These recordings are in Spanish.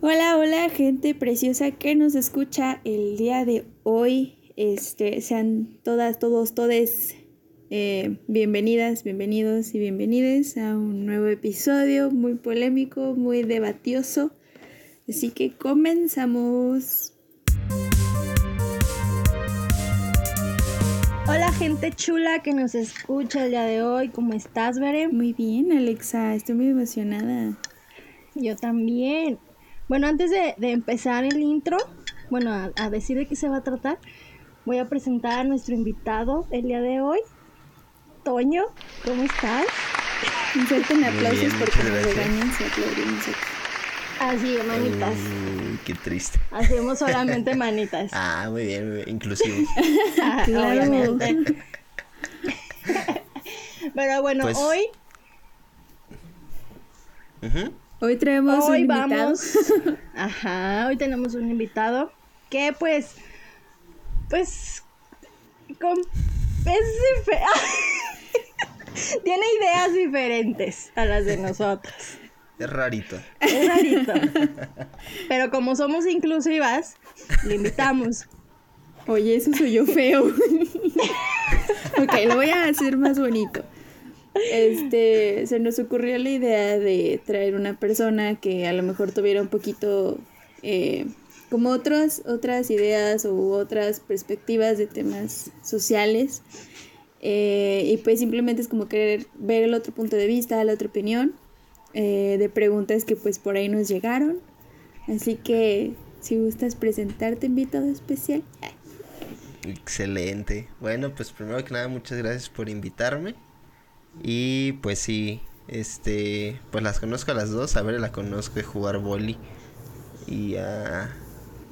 Hola, hola, gente preciosa que nos escucha el día de hoy. Este, sean todas, todos, todes eh, bienvenidas, bienvenidos y bienvenides a un nuevo episodio muy polémico, muy debatioso. Así que comenzamos. Hola gente chula que nos escucha el día de hoy, ¿cómo estás, Bere? Muy bien, Alexa, estoy muy emocionada. Yo también. Bueno, antes de, empezar el intro, bueno, a, decir de qué se va a tratar, voy a presentar a nuestro invitado el día de hoy, Toño, ¿cómo estás? Inserten aplausos porque nos regañan si aplaudimos Así, manitas. qué triste. Hacemos solamente manitas. ah, muy bien, muy bien. inclusivo. Obviamente. Pero bueno, pues hoy. Hoy traemos un invitado. Vamos, ajá, hoy tenemos un invitado que pues. Pues. Con, es Tiene ideas diferentes a las de nosotros. Es rarito. Es rarito. Pero como somos inclusivas, le invitamos. Oye, eso soy yo feo. ok, lo voy a hacer más bonito. Este, se nos ocurrió la idea de traer una persona que a lo mejor tuviera un poquito eh, como otras, otras ideas u otras perspectivas de temas sociales. Eh, y pues simplemente es como querer ver el otro punto de vista, la otra opinión. Eh, de preguntas que pues por ahí nos llegaron. Así que si gustas presentarte, invitado especial. Excelente. Bueno, pues primero que nada, muchas gracias por invitarme. Y pues sí, este, pues las conozco a las dos. A ver, la conozco de jugar boli. Y a,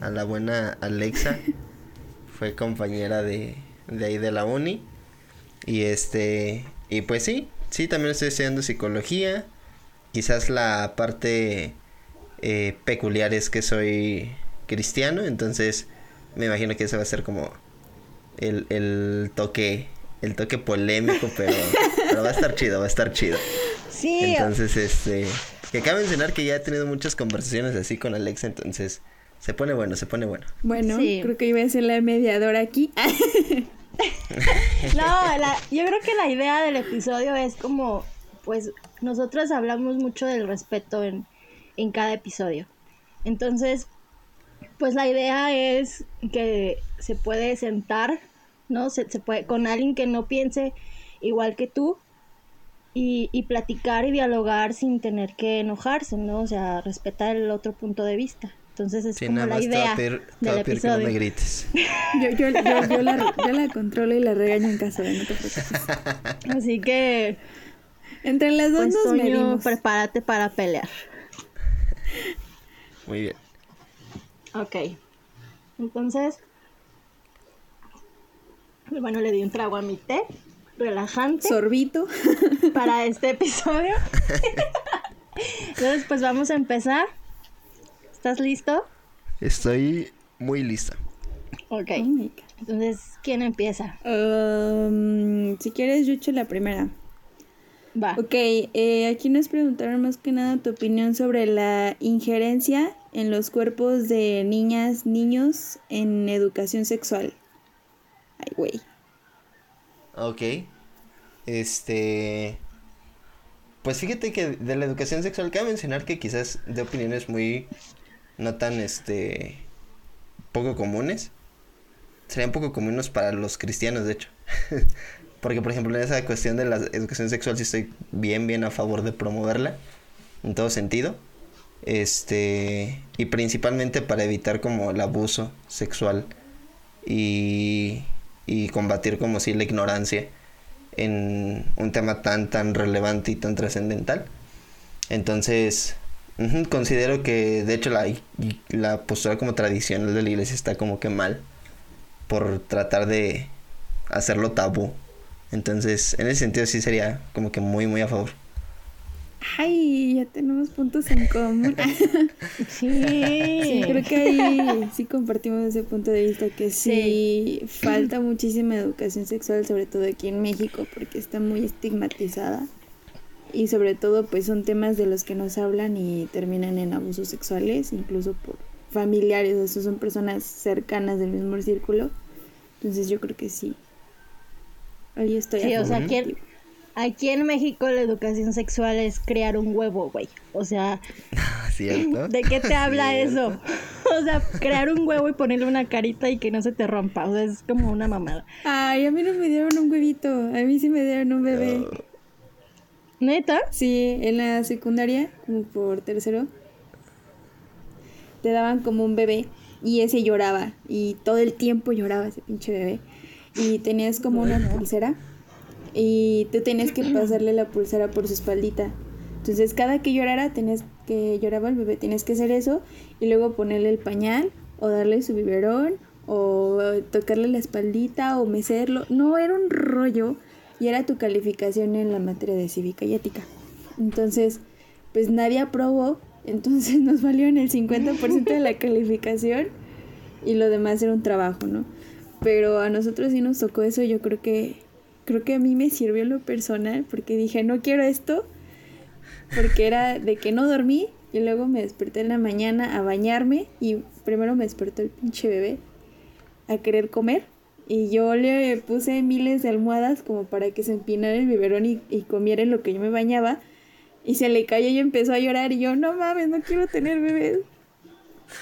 a la buena Alexa. Fue compañera de, de ahí de la uni. Y este, y pues sí, sí, también estoy estudiando psicología. Quizás la parte eh, peculiar es que soy cristiano, entonces me imagino que eso va a ser como el, el toque el toque polémico, pero, pero va a estar chido, va a estar chido. Sí. Entonces, este, que acaba de mencionar que ya he tenido muchas conversaciones así con Alexa, entonces se pone bueno, se pone bueno. Bueno, creo que iba a ser la mediadora aquí. no, yo creo que la idea del episodio es como, pues, nosotros hablamos mucho del respeto en, en cada episodio. Entonces, pues la idea es que se puede sentar, ¿no? Se, puede, con alguien que no piense igual que tú y, y, platicar y dialogar sin tener que enojarse, ¿no? O sea, respetar el otro punto de vista. Entonces es como la idea del episodio. Que no me grites. yo, yo, yo, la, yo la controlo y la regaño en casa, no te preocupes. Así que entre las dos pues, nos medimos. prepárate para pelear. Muy bien. Ok. Entonces, bueno, le di un trago a mi té, relajante. Sorbito. Para este episodio. Entonces, pues vamos a empezar. ¿Estás listo? Estoy muy lista. Ok. Entonces, ¿quién empieza? Um, si quieres, yo echo la primera. Va. Ok, eh, aquí nos preguntaron más que nada tu opinión sobre la injerencia en los cuerpos de niñas, niños en educación sexual. Ay, güey. Ok. Este. Pues fíjate que de la educación sexual cabe mencionar que quizás de opiniones muy no tan este poco comunes. Serían poco comunes para los cristianos, de hecho. Porque, por ejemplo, en esa cuestión de la educación sexual sí estoy bien, bien a favor de promoverla. En todo sentido. Este. Y principalmente para evitar como el abuso sexual. Y. Y combatir como si la ignorancia. En un tema tan, tan relevante y tan trascendental. Entonces. considero que de hecho la, la postura como tradicional de la iglesia está como que mal. Por tratar de hacerlo tabú entonces, en ese sentido sí sería como que muy, muy a favor. Ay, ya tenemos puntos en común. sí. creo que ahí sí compartimos ese punto de vista que sí, falta muchísima educación sexual, sobre todo aquí en México, porque está muy estigmatizada. y sobre todo pues son temas de los que nos hablan y terminan en abusos sexuales, incluso por familiares, o sea, son personas cercanas del mismo círculo. Entonces yo creo que sí. Ahí estoy. Sí, a o sea, favor. Aquí, en México la educación sexual es crear un huevo, güey. O sea, ¿Cierto? ¿de qué te habla Cierto. eso? O sea, crear un huevo y ponerle una carita y que no se te rompa. O sea, es como una mamada. Ay, a mí no me dieron un huevito, a mí sí me dieron un bebé. ¿Neta? Sí, en la secundaria, como por tercero, te daban como un bebé y ese lloraba y todo el tiempo lloraba ese pinche bebé. Y tenías como una pulsera y tú tenías que pasarle la pulsera por su espaldita. Entonces cada que llorara, tenías que lloraba el bebé, tenías que hacer eso y luego ponerle el pañal o darle su biberón o tocarle la espaldita o mecerlo. No, era un rollo y era tu calificación en la materia de cívica y ética. Entonces, pues nadie aprobó, entonces nos valió en el 50% de la calificación y lo demás era un trabajo, ¿no? Pero a nosotros sí nos tocó eso, yo creo que creo que a mí me sirvió en lo personal porque dije, no quiero esto, porque era de que no dormí y luego me desperté en la mañana a bañarme y primero me despertó el pinche bebé a querer comer y yo le puse miles de almohadas como para que se empinara el biberón y, y comiera en lo que yo me bañaba y se le cayó y empezó a llorar y yo, no mames, no quiero tener bebés.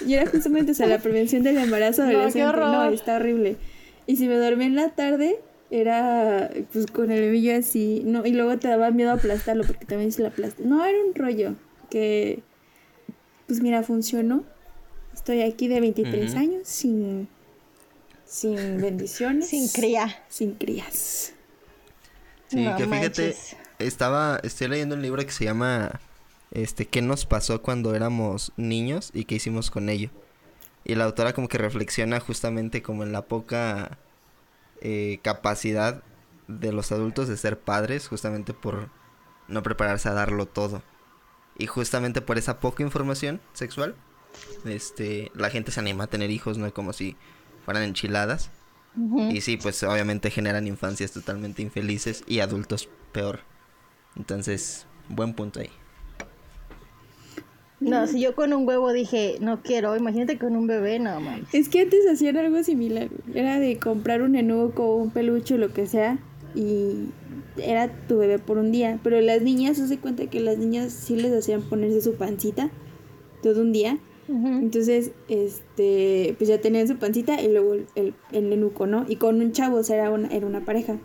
Y era justamente, o sea, la prevención del embarazo No, adolescente. No, horror. está horrible. Y si me dormí en la tarde, era pues con el bebillo así, no, y luego te daba miedo aplastarlo porque también se lo aplasté. No, era un rollo que, pues mira, funcionó. Estoy aquí de 23 Ujú. años sin, sin bendiciones. Sin cría. Sin crías. Sí, No que fíjate, manches. estaba, estoy leyendo un libro que se llama, este, ¿qué nos pasó cuando éramos niños y qué hicimos con ello? Y la autora como que reflexiona justamente como en la poca eh, capacidad de los adultos de ser padres, justamente por no prepararse a darlo todo. Y justamente por esa poca información sexual, este, la gente se anima a tener hijos, no como si fueran enchiladas. Y sí, pues obviamente generan infancias totalmente infelices y adultos peor. Entonces, buen punto ahí. No, si yo con un huevo dije, no quiero, imagínate con un bebé, no mames. Es que antes hacían algo similar. Era de comprar un enuco, un peluche, lo que sea, y era tu bebé por un día. Pero las niñas, se cuenta que las niñas sí les hacían ponerse su pancita todo un día. Entonces, este, pues ya tenían su pancita y luego el, el, el enuco, ¿no? Y con un chavo, o sea, era una, era una pareja.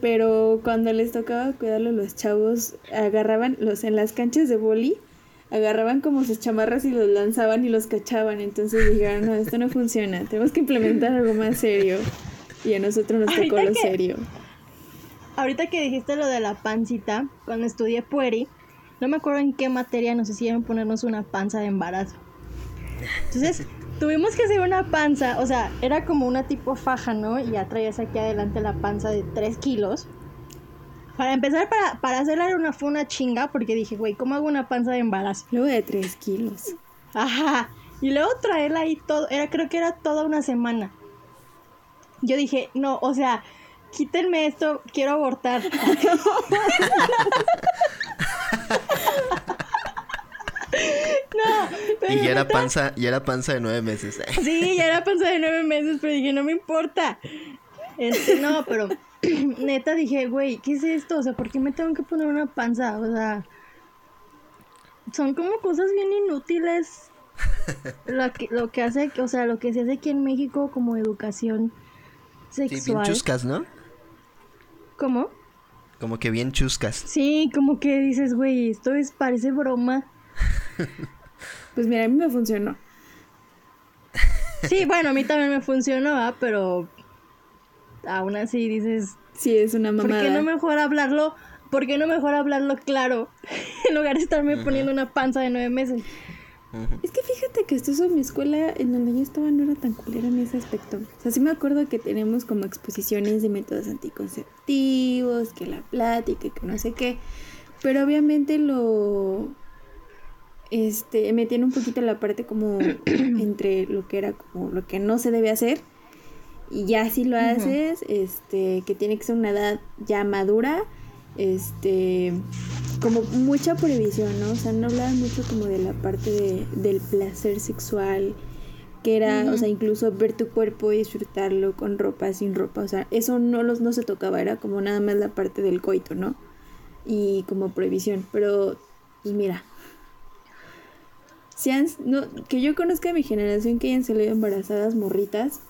Pero cuando les tocaba cuidarlo, los chavos agarraban los en las canchas de boli, agarraban como sus chamarras y los lanzaban y los cachaban. Entonces dijeron, no, esto no funciona, tenemos que implementar algo más serio. Y a nosotros nos tocó lo que- serio. Ahorita que dijiste lo de la pancita, cuando estudié pueri, no me acuerdo en qué materia nos hicieron ponernos una panza de embarazo. Entonces, tuvimos que hacer una panza, o sea, era como una tipo faja, ¿no? Y ya traías aquí adelante la panza de 3 kilos. Para empezar, para, para hacerla era una, fue una chinga, porque dije, güey, ¿cómo hago una panza de embarazo? Luego de tres kilos. Ajá. Y luego traerla ahí todo, era, creo que era toda una semana. Yo dije, no, o sea, quítenme esto, quiero abortar. no, pero Y ya era panza, ya era panza de nueve meses. Sí, ya era panza de nueve meses, pero dije, no me importa. Este, no, pero neta dije, güey, ¿qué es esto? O sea, ¿por qué me tengo que poner una panza? O sea, son como cosas bien inútiles. Lo que, lo que hace, o sea, lo que se hace aquí en México como educación Sí, bien sexual. chuscas, ¿no? ¿Cómo? Como que bien chuscas. Sí, como que dices, güey, esto es, parece broma. Pues mira, a mí me funcionó. Sí, bueno, a mí también me funcionó, ¿ah? pero aún así dices, Sí, es una ¿Por mamada. qué no mejor hablarlo? ¿Por qué no mejor hablarlo claro? en lugar de estarme poniendo una panza de nueve meses. Es que fíjate que esto eso, mi escuela en donde yo estaba no era tan culera en ese aspecto. O sea, sí me acuerdo que tenemos como exposiciones de métodos anticonceptivos, que la plática, que no sé qué. Pero obviamente lo este metían un poquito la parte como entre lo que era como lo que no se debe hacer. Y ya si lo haces, este, que tiene que ser una edad ya madura este, como mucha prohibición, ¿no? O sea, no hablaban mucho como de la parte de, del placer sexual, que era, o sea, incluso ver tu cuerpo y disfrutarlo con ropa, sin ropa, o sea, eso no los no se tocaba, era como nada más la parte del coito, ¿no? Y como prohibición, pero pues mira, si han, no, que yo conozca a mi generación que hayan salido embarazadas morritas,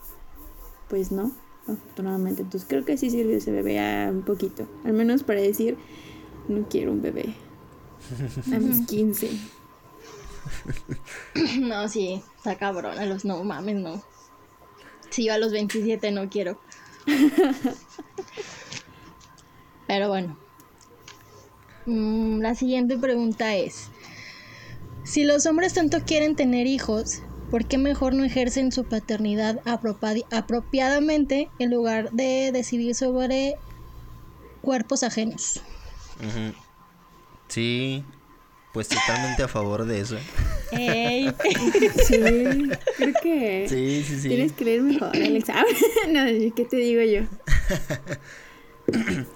pues no, afortunadamente. Entonces creo que sí sirve ese bebé a un poquito. Al menos para decir, no quiero un bebé. A mis 15. No, sí, está cabrón. A los no mames, no. Si yo a los 27 no quiero. Pero bueno. Mm, la siguiente pregunta es: Si los hombres tanto quieren tener hijos, ¿por qué mejor no ejercen su paternidad apropiadamente en lugar de decidir sobre cuerpos ajenos? Sí, pues totalmente a favor de eso. Ey. Sí, creo que sí, sí, sí. tienes que leer mejor, Alex. no, ¿qué te digo yo?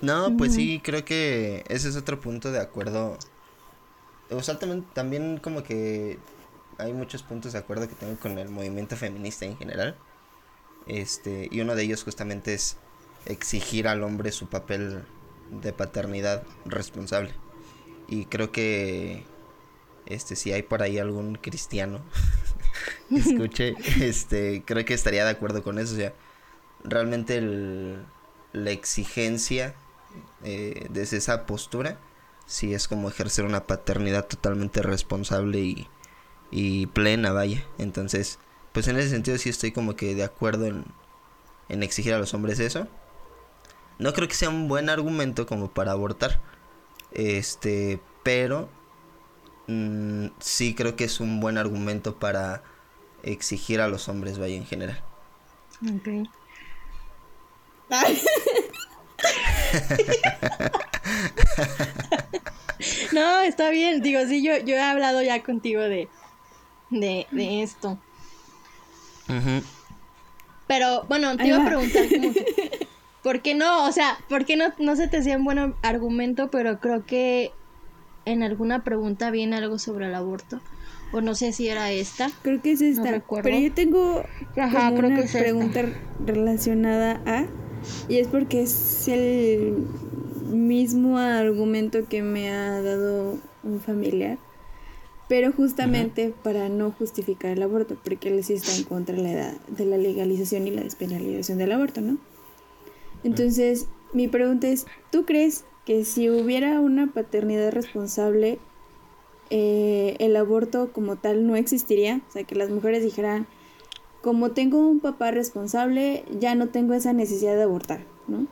no, pues sí, creo que ese es otro punto de acuerdo. O sea, también, también como que hay muchos puntos de acuerdo que tengo con el movimiento feminista en general. Este, y uno de ellos justamente es exigir al hombre su papel de paternidad responsable. Y creo que este si hay por ahí algún cristiano que escuche, este creo que estaría de acuerdo con eso, o sea, realmente la exigencia eh, desde esa postura sí es como ejercer una paternidad totalmente responsable y y plena, vaya. Entonces, pues en ese sentido sí estoy como que de acuerdo en, en exigir a los hombres eso. No creo que sea un buen argumento como para abortar. Este, pero mm, sí creo que es un buen argumento para exigir a los hombres, vaya, en general. Ok. no, está bien. Digo, sí, yo, yo he hablado ya contigo de, de, de esto. Pero bueno, te iba a preguntar ¿por qué no? O sea, ¿por qué no, no se te hacía un buen argumento? Pero creo que en alguna pregunta viene algo sobre el aborto. O no sé si era esta. Creo que es esta. pero yo tengo Ajá, creo una que pregunta relacionada a. Y es porque es el mismo argumento que me ha dado un familiar pero justamente para no justificar el aborto, porque él sí está en contra de la, de la legalización y la despenalización del aborto, ¿no? Entonces, mi pregunta es, ¿tú crees que si hubiera una paternidad responsable, eh, el aborto como tal no existiría? O sea, que las mujeres dijeran, como tengo un papá responsable, ya no tengo esa necesidad de abortar, ¿no?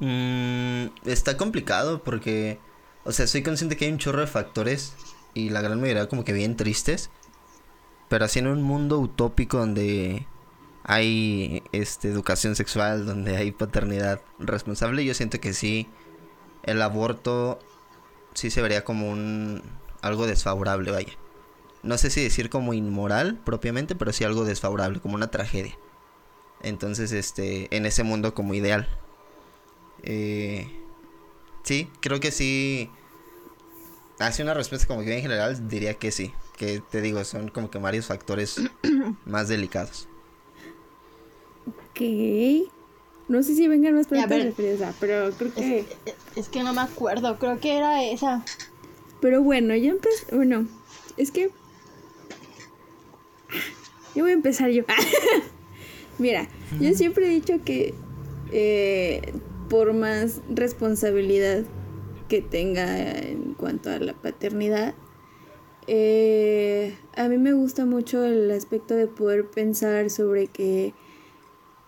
Mm, está complicado porque o sea, soy consciente que hay un chorro de factores y la gran mayoría como que bien tristes. Pero así en un mundo utópico donde hay este educación sexual, donde hay paternidad responsable, yo siento que sí el aborto sí se vería como un algo desfavorable, vaya. No sé si decir como inmoral propiamente, pero sí algo desfavorable, como una tragedia. Entonces, este, en ese mundo como ideal. Eh, Sí, creo que sí. Hace una respuesta como que en general diría que sí. Que te digo, son como que varios factores más delicados. Ok. No sé si vengan más preguntas referidas pero creo que. Es, que no me acuerdo, creo que era esa. Pero bueno, ya empecé. Bueno, es que. Yo voy a empezar yo. Mira, yo siempre he dicho que eh, por más responsabilidad que tenga en cuanto a la paternidad, eh, a mí me gusta mucho el aspecto de poder pensar sobre que,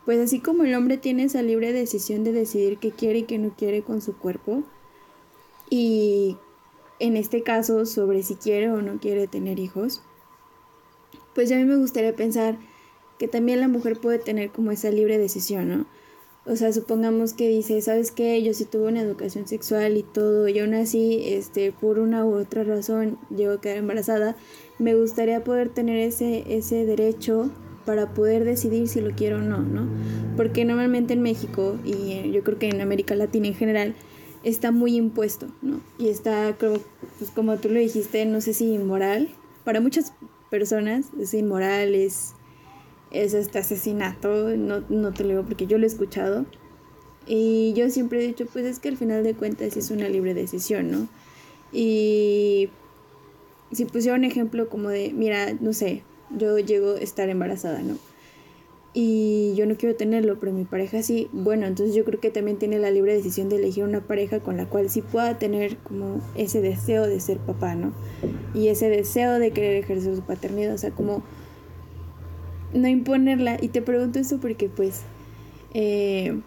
pues así como el hombre tiene esa libre decisión de decidir qué quiere y qué no quiere con su cuerpo, y en este caso sobre si quiere o no quiere tener hijos, pues a mí me gustaría pensar que también la mujer puede tener como esa libre decisión, ¿no? O sea, supongamos que dice, ¿sabes qué? Yo sí tuve una educación sexual y todo, y aún así, este, por una u otra razón, llego a quedar embarazada. Me gustaría poder tener ese, ese derecho para poder decidir si lo quiero o no, ¿no? Porque normalmente en México, y yo creo que en América Latina en general, está muy impuesto, ¿no? Y está, como, pues como tú lo dijiste, no sé si inmoral. Para muchas personas es inmoral, es, es este asesinato, no, no te lo digo porque yo lo he escuchado. Y yo siempre he dicho, pues es que al final de cuentas es una libre decisión, ¿no? Y si pusiera un ejemplo como de, mira, no sé, yo llego a estar embarazada, ¿no? Y yo no quiero tenerlo, pero mi pareja sí, bueno, entonces yo creo que también tiene la libre decisión de elegir una pareja con la cual sí pueda tener como ese deseo de ser papá, ¿no? Y ese deseo de querer ejercer su paternidad, o sea, como no imponerla. Y te pregunto eso porque pues eh,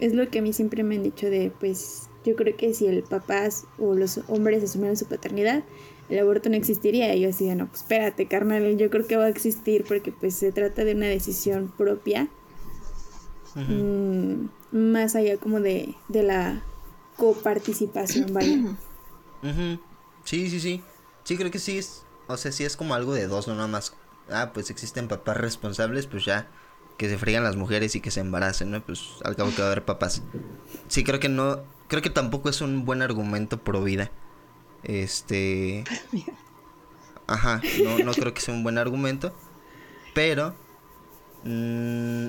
es lo que a mí siempre me han dicho de, pues yo creo que si el papá o los hombres asumieran su paternidad, el aborto no existiría. Y yo así de, no, pues espérate, carnal, yo creo que va a existir porque pues se trata de una decisión propia. Mm, más allá como de, de la coparticipación, vaya. Sí, sí, sí. Sí, creo que sí es, o sea, sí es como algo de dos, no nada más. Ah, pues existen papás responsables, pues ya que se frían las mujeres y que se embaracen, ¿no? Pues al cabo que va a haber papás. Sí, creo que no, creo que tampoco es un buen argumento pro vida. Este. Ajá, no, no creo que sea un buen argumento. Pero. Mm,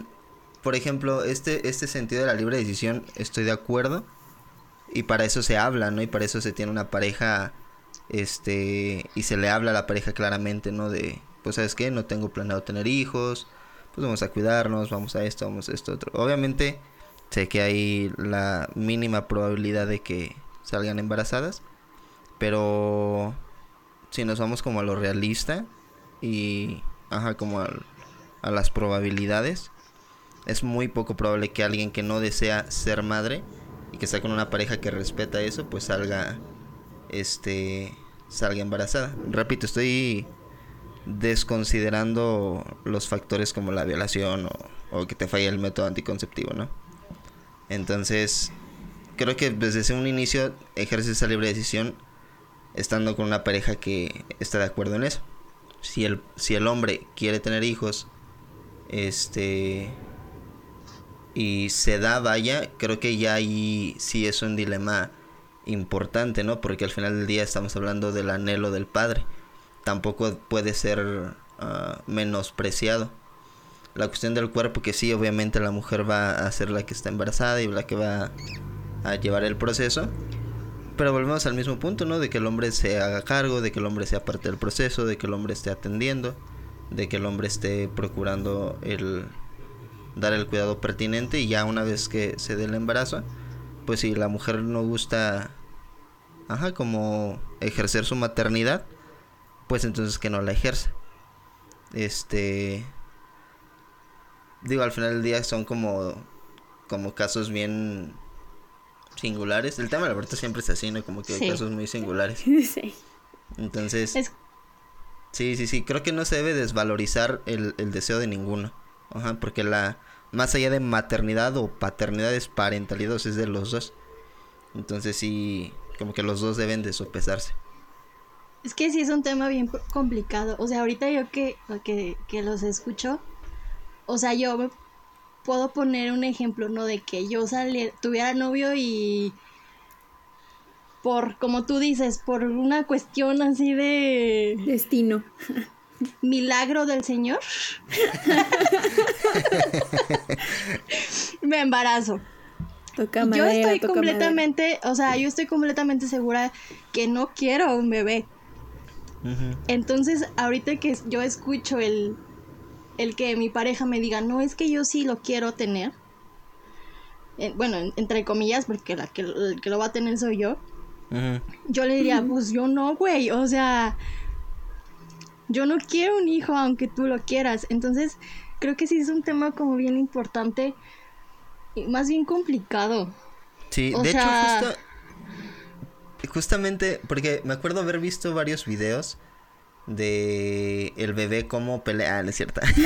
por ejemplo, este, este sentido de la libre decisión, estoy de acuerdo. Y para eso se habla, ¿no? Y para eso se tiene una pareja. Este. Y se le habla a la pareja claramente, ¿no? De. Pues, ¿sabes qué? No tengo planeado tener hijos. Pues vamos a cuidarnos, vamos a esto, vamos a esto, otro. Obviamente, sé que hay la mínima probabilidad de que salgan embarazadas. Pero si nos vamos como a lo realista y ajá, como a, a las probabilidades, es muy poco probable que alguien que no desea ser madre y que está con una pareja que respeta eso, pues salga este salga embarazada. Repito, estoy desconsiderando los factores como la violación o, que te falle el método anticonceptivo, ¿no? Entonces, creo que desde un inicio ejerce esa libre decisión estando con una pareja que está de acuerdo en eso. Si el, si el hombre quiere tener hijos, este y se da, vaya, creo que ya ahí sí es un dilema importante, ¿no? Porque al final del día estamos hablando del anhelo del padre. Tampoco puede ser ah, menospreciado. La cuestión del cuerpo, que sí, obviamente la mujer va a ser la que está embarazada y la que va a llevar el proceso. Pero volvemos al mismo punto, ¿no? De que el hombre se haga cargo, de que el hombre sea parte del proceso, de que el hombre esté atendiendo, de que el hombre esté procurando el dar el cuidado pertinente y ya una vez que se dé el embarazo, pues si la mujer no gusta, ajá, como ejercer su maternidad, pues entonces que no la ejerza. Este, digo, al final del día son como, como casos bien singulares. El tema del aborto siempre es así, ¿no? Como que hay casos muy singulares. sí. Entonces, sí, sí, sí. Creo que no se debe desvalorizar el, el deseo de ninguno. Ajá, porque la, más allá de maternidad o paternidad es parentalidad, es de los dos. Entonces sí, como que los dos deben de sopesarse. Es que sí es un tema bien complicado. O sea, ahorita yo que, que, que los escucho, o sea, yo puedo poner un ejemplo, ¿no? De que yo saliera, tuviera novio y por, como tú dices, por una cuestión así de... Destino. Milagro del Señor. Me embarazo. Toca yo estoy toca completamente, o sea, yo estoy completamente segura que no quiero un bebé. Entonces, ahorita que yo escucho el, el que mi pareja me diga, no, es que yo sí lo quiero tener. Eh, bueno, entre comillas, porque la que, el que lo va a tener soy yo. Yo le diría, pues yo no, güey. O sea, yo no quiero un hijo aunque tú lo quieras. Entonces, creo que sí es un tema como bien importante y más bien complicado. Sí, O de sea- hecho, justo, justamente, porque me acuerdo haber visto varios videos de el bebé cómo pelea. Ah, no es cierto.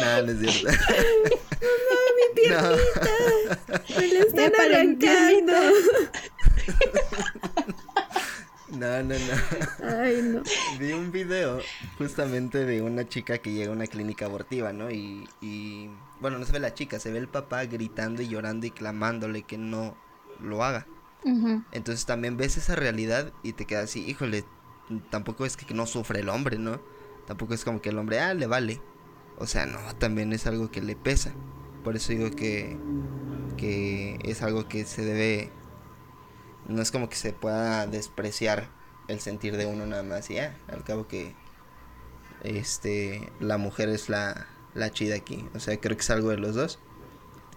no, no es cierto. no, Me lo están Épale, arrancando. No, no, no. Ay, no. Vi un video justamente de una chica que llega a una clínica abortiva, ¿no? Y, y, bueno, no se ve la chica, se ve el papá gritando y llorando y clamándole que no lo haga. Entonces también ves esa realidad y te quedas así, híjole, tampoco es que no sufre el hombre, ¿no? Tampoco es como que el hombre, ah, le vale. O sea, no, también es algo que le pesa. Por eso digo que, que es algo que se debe no es como que se pueda despreciar el sentir de uno nada más. Y al cabo que este la mujer es la, la chida aquí. O sea, creo que es algo de los dos.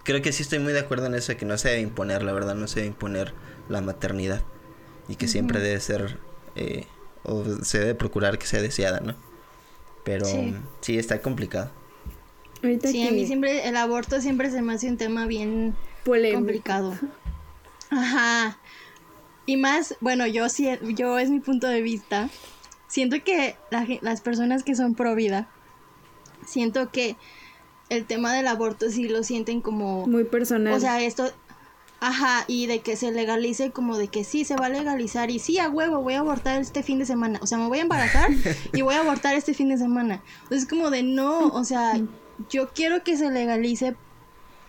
Creo que sí estoy muy de acuerdo en eso de que no se debe imponer, la verdad, no se debe imponer la maternidad. Y que siempre debe ser, eh, o se debe procurar que sea deseada, ¿no? Pero sí, está complicado. sí, a mí siempre, el aborto siempre se me hace un tema bien complicado. Ajá. Y más, bueno, yo, yo es mi punto de vista. Siento que las personas que son pro vida, siento que el tema del aborto sí lo sienten como... Muy personal. O sea, esto... Ajá, y de que se legalice como de que sí, se va a legalizar y sí, a huevo, voy a abortar este fin de semana. O sea, me voy a embarazar y voy a abortar este fin de semana. Entonces es como de no, o sea, yo quiero que se legalice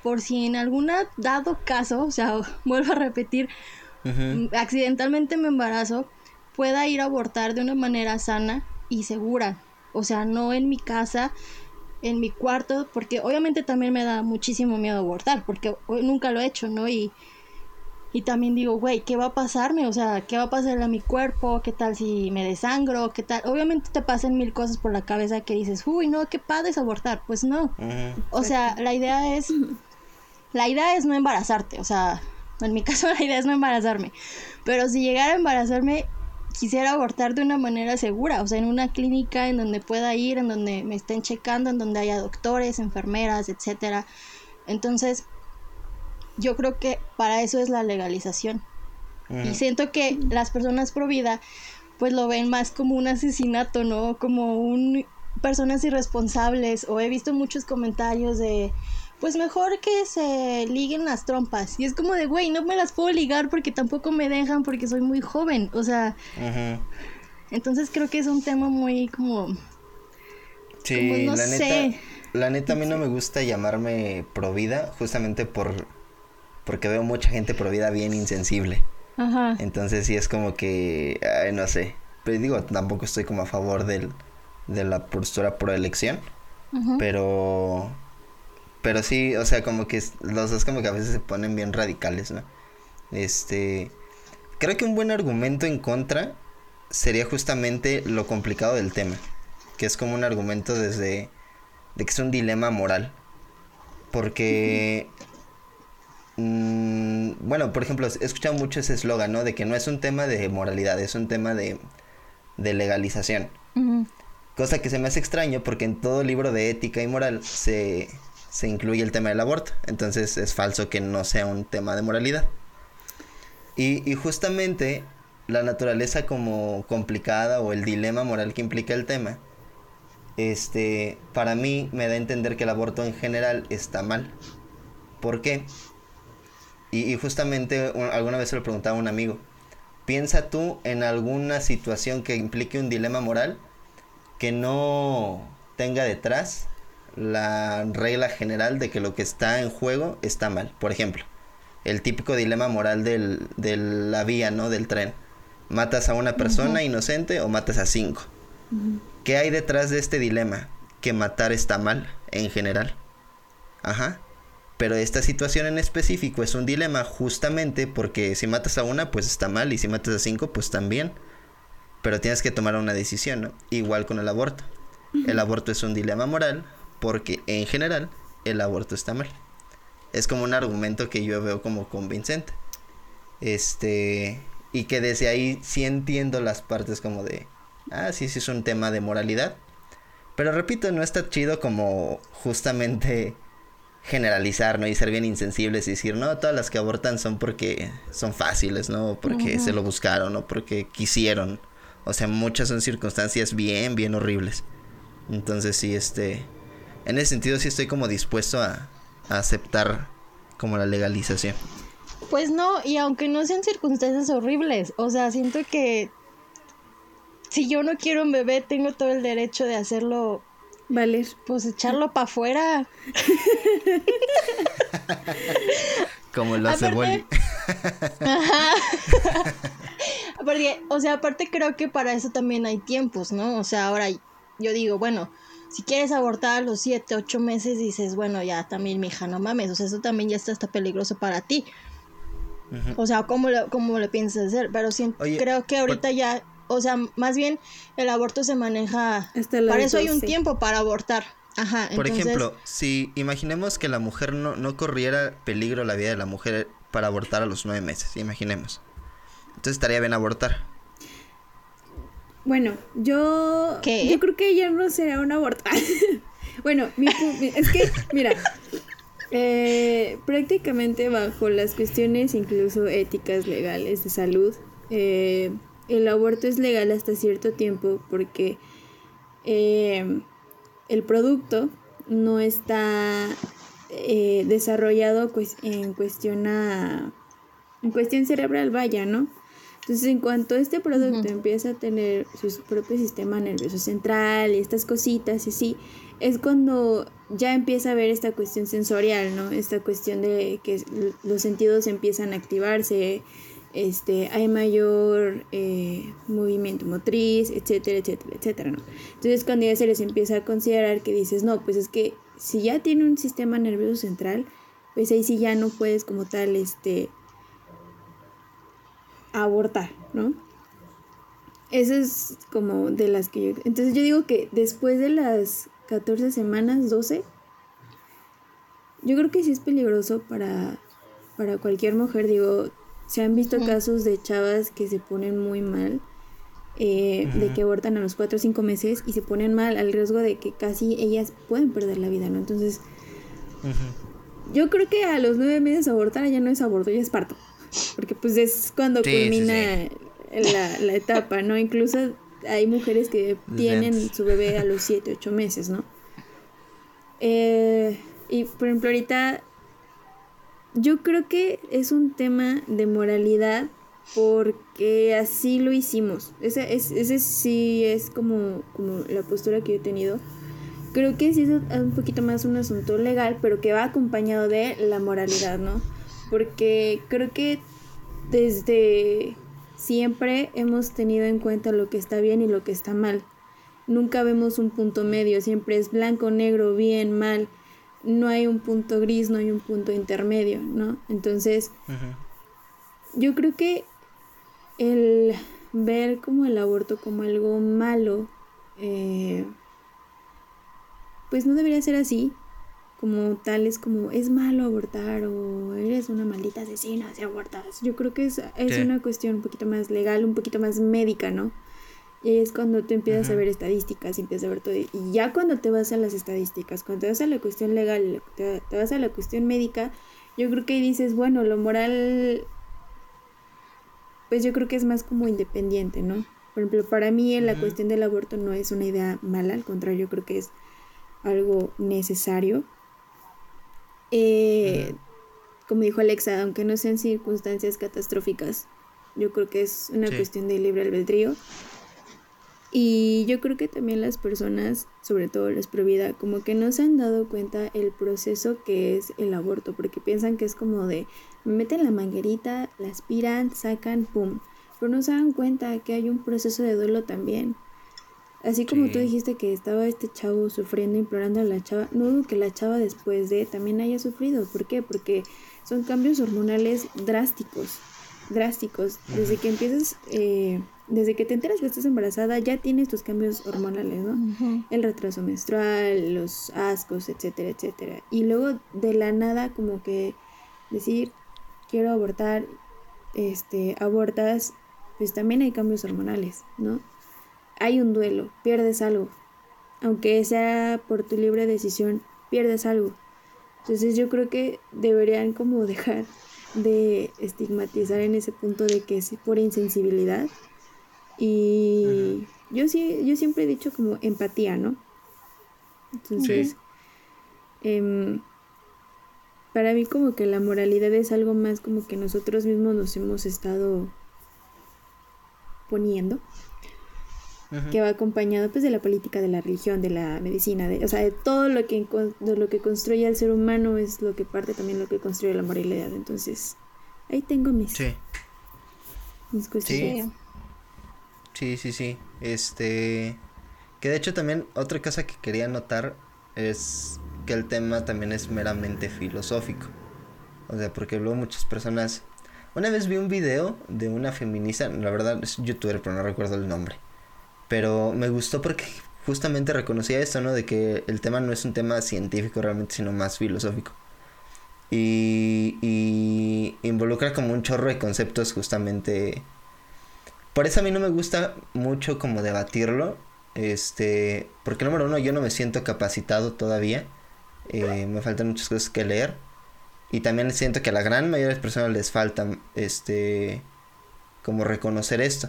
por si en algún dado caso, o sea, vuelvo a repetir, accidentalmente me embarazo, pueda ir a abortar de una manera sana y segura. O sea, no en mi casa, en mi cuarto, porque obviamente también me da muchísimo miedo abortar, porque nunca lo he hecho, ¿no? Y, y también digo, güey, ¿qué va a pasarme? O sea, ¿qué va a pasar a mi cuerpo? ¿Qué tal si me desangro? ¿Qué tal? Obviamente te pasan mil cosas por la cabeza que dices, uy, no, qué padre es abortar. Pues no. O sea, la idea es, la idea es no embarazarte, o sea, en mi caso la idea es no embarazarme. Pero si llegara a embarazarme, quisiera abortar de una manera segura, o sea, en una clínica en donde pueda ir, en donde me estén checando, en donde haya doctores, enfermeras, etcétera. Entonces, yo creo que para eso es la legalización. Y siento que las personas pro vida pues lo ven más como un asesinato, ¿no? Como un personas irresponsables o he visto muchos comentarios de pues mejor que se liguen las trompas. Y es como de, güey, no me las puedo ligar porque tampoco me dejan porque soy muy joven. O sea, entonces creo que es un tema muy como... Sí, la neta, la neta a mí no me gusta llamarme provida justamente por porque veo mucha gente provida bien insensible. Ajá. Entonces sí es como que, ay, no sé. Pero digo, tampoco estoy como a favor del, de la postura pro elección. Pero pero sí, o sea, como que los dos como que a veces se ponen bien radicales, ¿no? Este, creo que un buen argumento en contra sería justamente lo complicado del tema, que es como un argumento desde de que es un dilema moral. Porque mm, bueno, por ejemplo, he escuchado mucho ese eslogan, ¿no? De que no es un tema de moralidad, es un tema de, de legalización. Cosa que se me hace extraño porque en todo libro de ética y moral se, se incluye el tema del aborto. Entonces es falso que no sea un tema de moralidad. Y, justamente la naturaleza como complicada o el dilema moral que implica el tema, este, para mí me da a entender que el aborto en general está mal. ¿Por qué? Y, justamente alguna vez se lo preguntaba a un amigo. Piensa tú en alguna situación que implique un dilema moral que no tenga detrás la regla general de que lo que está en juego está mal. Por ejemplo, el típico dilema moral del, de la vía, ¿no? Del tren. ¿Matas a una persona inocente o matas a cinco? ¿Qué hay detrás de este dilema? Que matar está mal, en general. Ajá. Pero esta situación en específico es un dilema justamente porque si matas a una, pues está mal, y si matas a cinco, pues también. Pero tienes que tomar una decisión, ¿no? Igual con el aborto. El aborto es un dilema moral porque en general el aborto está mal. Es como un argumento que yo veo como convincente. Este, y que desde ahí sí entiendo las partes como de, ah, sí, sí es un tema de moralidad. Pero repito, no está chido como justamente generalizar, ¿no? Y ser bien insensibles y decir, no, todas las que abortan son porque son fáciles, ¿no? Porque se lo buscaron, o porque quisieron. O sea, muchas son circunstancias bien, bien horribles. Entonces sí, este, en ese sentido sí estoy como dispuesto a, aceptar como la legalización. Pues no, y aunque no sean circunstancias horribles, o sea, siento que si yo no quiero un bebé, tengo todo el derecho de hacerlo. Valer. Pues echarlo para afuera. Como lo hace Wally. Ajá. Porque, o sea, aparte creo que para eso también hay tiempos, ¿no? O sea, ahora yo digo, bueno, si quieres abortar a los 7, 8 meses, dices, bueno, ya también, mija, no mames, o sea, eso también ya está hasta peligroso para ti. O sea, ¿cómo lo, cómo lo piensas hacer? Pero sí, creo que ahorita ya, o sea, más bien el aborto se maneja... para eso hay un tiempo para abortar. Ajá, Por ejemplo, si imaginemos que la mujer no, no corriera peligro la vida de la mujer para abortar a los nueve meses, imaginemos. Entonces estaría bien abortar. Bueno, yo, yo creo que ya no será un aborto. bueno, es que, mira, eh, prácticamente bajo las cuestiones incluso éticas, legales, de salud, eh, el aborto es legal hasta cierto tiempo porque eh, el producto no está desarrollado pues, en cuestión a, en cuestión cerebral, vaya, ¿no? Entonces, en cuanto este producto empieza a tener su propio sistema nervioso central y estas cositas y así, es cuando ya empieza a haber esta cuestión sensorial, ¿no? Esta cuestión de que los sentidos empiezan a activarse, este, hay mayor eh, movimiento motriz, etcétera, etcétera, etcétera, ¿no? Entonces, cuando ya se les empieza a considerar que dices, no, pues es que si ya tiene un sistema nervioso central, pues ahí sí ya no puedes como tal, este, abortar, ¿no? Eso es como de las que yo... Entonces yo digo que después de las 14 semanas, 12, yo creo que sí es peligroso para, para cualquier mujer. Digo, se han visto casos de chavas que se ponen muy mal, eh, de que abortan a los 4 o 5 meses y se ponen mal al riesgo de que casi ellas pueden perder la vida, ¿no? Entonces, yo creo que a los 9 meses abortar ya no es aborto, ya es parto porque pues es cuando culmina La, etapa, ¿no? Incluso hay mujeres que tienen su bebé a los 7, 8 meses, ¿no? Eh, y por ejemplo, ahorita yo creo que es un tema de moralidad porque así lo hicimos. Ese, es, ese sí es como, como la postura que yo he tenido. Creo que sí es un poquito más un asunto legal, pero que va acompañado de la moralidad, ¿no? Porque creo que desde siempre hemos tenido en cuenta lo que está bien y lo que está mal. Nunca vemos un punto medio, siempre es blanco, negro, bien, mal. No hay un punto gris, no hay un punto intermedio, ¿no? Entonces, yo creo que el ver como el aborto como algo malo, eh, pues no debería ser así como tal es como es malo abortar o eres una maldita asesina si abortas. Yo creo que es, es una cuestión un poquito más legal, un poquito más médica, ¿no? Y ahí es cuando tú empiezas a ver estadísticas, empiezas a ver todo. Y ya cuando te vas a las estadísticas, cuando te vas a la cuestión legal, te, vas a la cuestión médica, yo creo que ahí dices, bueno, lo moral, pues yo creo que es más como independiente, ¿no? Por ejemplo, para mí la cuestión del aborto no es una idea mala, al contrario, yo creo que es algo necesario eh, como dijo Alexa, aunque no sean circunstancias catastróficas, yo creo que es una cuestión de libre albedrío. Y yo creo que también las personas, sobre todo las pro vida, como que no se han dado cuenta el proceso que es el aborto, porque piensan que es como de meten la manguerita, la aspiran, sacan, pum. Pero no se dan cuenta que hay un proceso de duelo también. Así como tú dijiste que estaba este chavo sufriendo, implorando a la chava, no dudo que la chava después de también haya sufrido. ¿Por qué? Porque son cambios hormonales drásticos, drásticos. Desde que empiezas, eh, desde que te enteras que estás embarazada, ya tienes tus cambios hormonales, ¿no? El retraso menstrual, los ascos, etcétera, etcétera. Y luego de la nada como que decir, quiero abortar, este, abortas, pues también hay cambios hormonales, ¿no? Hay un duelo, pierdes algo. Aunque sea por tu libre decisión, pierdes algo. Entonces yo creo que deberían como dejar de estigmatizar en ese punto de que es por insensibilidad. Y yo sí, yo siempre he dicho como empatía, ¿no? Entonces, em, para mí como que la moralidad es algo más como que nosotros mismos nos hemos estado poniendo que va acompañado pues de la política, de la religión, de la medicina, de, o sea, de todo lo que, de lo que construye al ser humano es lo que parte también lo que construye la moralidad. Entonces, ahí tengo mis, sí. mis cuestiones. Sí. sí, sí, sí. Este, que de hecho también otra cosa que quería notar es que el tema también es meramente filosófico. O sea, porque luego muchas personas... Una vez vi un video de una feminista, la verdad es youtuber, pero no recuerdo el nombre pero me gustó porque justamente reconocía esto, ¿no? De que el tema no es un tema científico realmente, sino más filosófico. Y, y involucra como un chorro de conceptos justamente... Por eso a mí no me gusta mucho como debatirlo, este, porque número uno, yo no me siento capacitado todavía, eh, me faltan muchas cosas que leer, y también siento que a la gran mayoría de las personas les falta, este, como reconocer esto.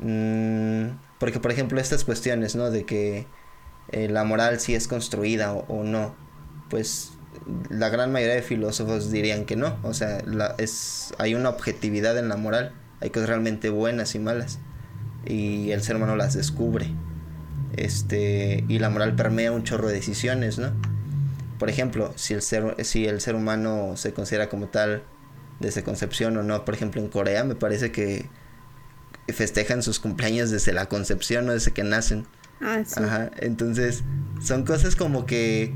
Mm, porque, por ejemplo, estas cuestiones, ¿no? De que eh, la moral si es construida o, no, pues la gran mayoría de filósofos dirían que no. O sea, la, es, hay una objetividad en la moral. Hay cosas realmente buenas y malas. Y el ser humano las descubre. Este, y la moral permea un chorro de decisiones, ¿no? Por ejemplo, si el ser, si el ser humano se considera como tal desde concepción o no, por ejemplo en Corea me parece que festejan sus cumpleaños desde la concepción, no desde que nacen. Ah, sí. Ajá, entonces son cosas como que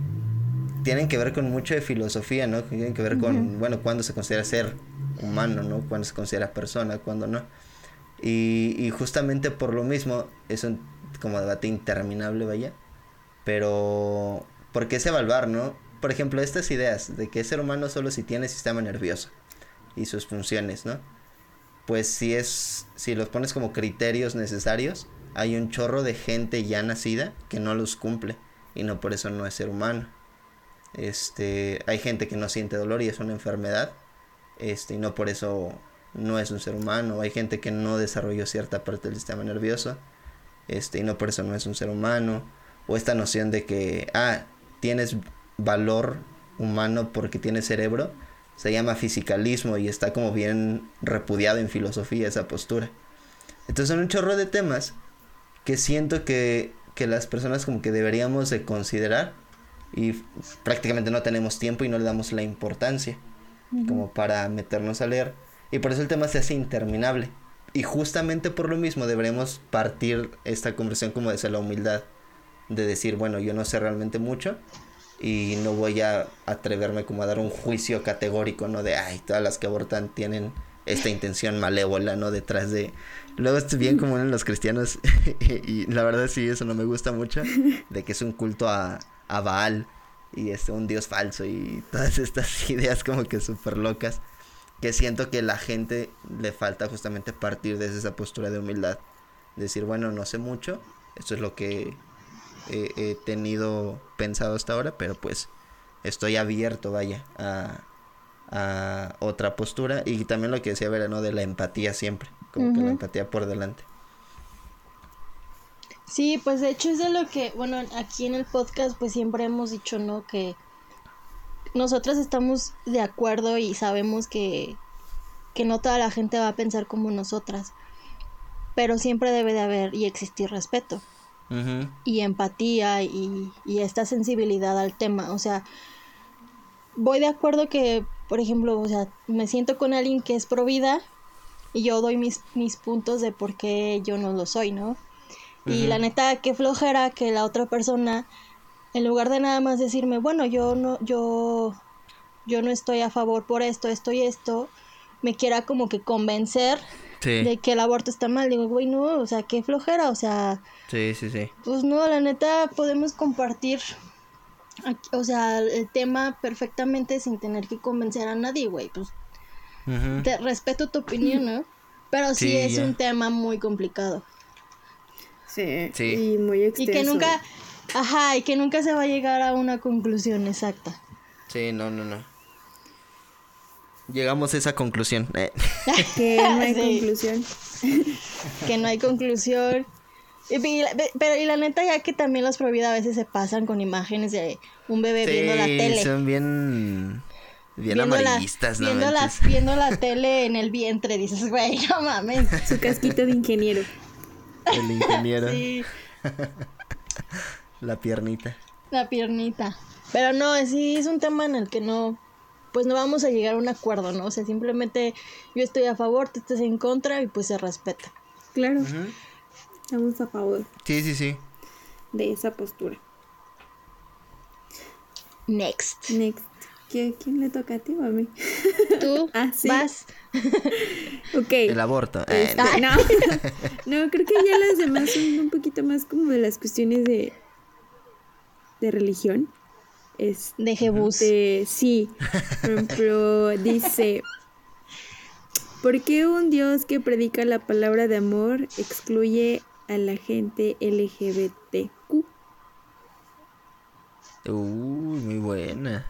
tienen que ver con mucho de filosofía, ¿no? Que tienen que ver con, bueno, cuándo se considera ser humano, ¿no? Cuándo se considera persona, cuándo no. Y, y justamente por lo mismo es un como debate interminable, vaya. Pero, ¿por qué es evaluar, no? Por ejemplo, estas ideas de que es ser humano solo si tiene sistema nervioso y sus funciones, ¿no? Pues si es, si los pones como criterios necesarios, hay un chorro de gente ya nacida que no los cumple y no por eso no es ser humano. Este, hay gente que no siente dolor y es una enfermedad, este, y no por eso no es un ser humano. Hay gente que no desarrolló cierta parte del sistema nervioso, este, y no por eso no es un ser humano. O esta noción de que, ah, tienes valor humano porque tienes cerebro, se llama fisicalismo y está como bien repudiado en filosofía esa postura. Entonces son un chorro de temas que siento que, que las personas como que deberíamos de considerar y prácticamente no tenemos tiempo y no le damos la importancia como para meternos a leer. Y por eso el tema se hace interminable. Y justamente por lo mismo deberemos partir esta conversación como desde la humildad de decir bueno yo no sé realmente mucho y no voy a atreverme como a dar un juicio categórico, ¿no? De, ay, todas las que abortan tienen esta intención malévola, ¿no? Detrás de... Luego es bien común en los cristianos y, la verdad sí, eso no me gusta mucho, de que es un culto a, a Baal y es un dios falso y todas estas ideas como que súper locas, que siento que la gente le falta justamente partir desde esa postura de humildad, decir, bueno, no sé mucho, esto es lo que he tenido pensado hasta ahora, pero pues estoy abierto, vaya, a, a otra postura. Y también lo que decía Vera, ¿no? De la empatía siempre, como que la empatía por delante. Sí, pues de hecho es de lo que, bueno, aquí en el podcast pues siempre hemos dicho, ¿no? Que nosotras estamos de acuerdo y sabemos que, que no toda la gente va a pensar como nosotras, pero siempre debe de haber y existir respeto y empatía y, esta sensibilidad al tema. O sea, voy de acuerdo que, por ejemplo, o sea, me siento con alguien que es pro vida y yo doy mis, mis puntos de por qué yo no lo soy, ¿no? Y la neta, qué flojera que la otra persona, en lugar de nada más decirme, bueno, yo no, yo, yo no estoy a favor por esto, esto y esto, me quiera como que convencer de que el aborto está mal. Digo, güey, no, o sea, qué flojera, o sea. Sí, sí, sí. Pues no, la neta, podemos compartir, o sea, el tema perfectamente sin tener que convencer a nadie, güey. Pues te respeto tu opinión, ¿no? Pero sí, es un tema muy complicado. Sí, sí. Y muy extenso. Y que nunca, ajá, y que nunca se va a llegar a una conclusión exacta. Sí, no, no, no llegamos a esa conclusión. Eh. Que no hay conclusión. que no hay conclusión. pero y la neta ya que también los prohibidos a veces se pasan con imágenes de un bebé viendo la tele. son bien bien amarillistas, ¿no? Viendo la, viendo la tele en el vientre, dices, güey, no mames. Su casquito de ingeniero. El ingeniero. Sí, La piernita. la piernita. Pero no, sí es un tema en el que no, pues no vamos a llegar a un acuerdo, ¿no? O sea, simplemente yo estoy a favor, tú estás en contra y pues se respeta. Claro, estamos a favor Sí, sí, sí. de esa postura. Next. Next. ¿Qui- ¿Quién le toca a ti o a mí? Tú Ah, sí. vas. El Ok. Este, aborto. Eh, no. no, creo que ya las demás son un poquito más como de las cuestiones de, de religión. Este, De Jebus. sí, por ejemplo, dice, ¿por qué un Dios que predica la palabra de amor excluye a la gente LGBTQ? Uy, muy buena.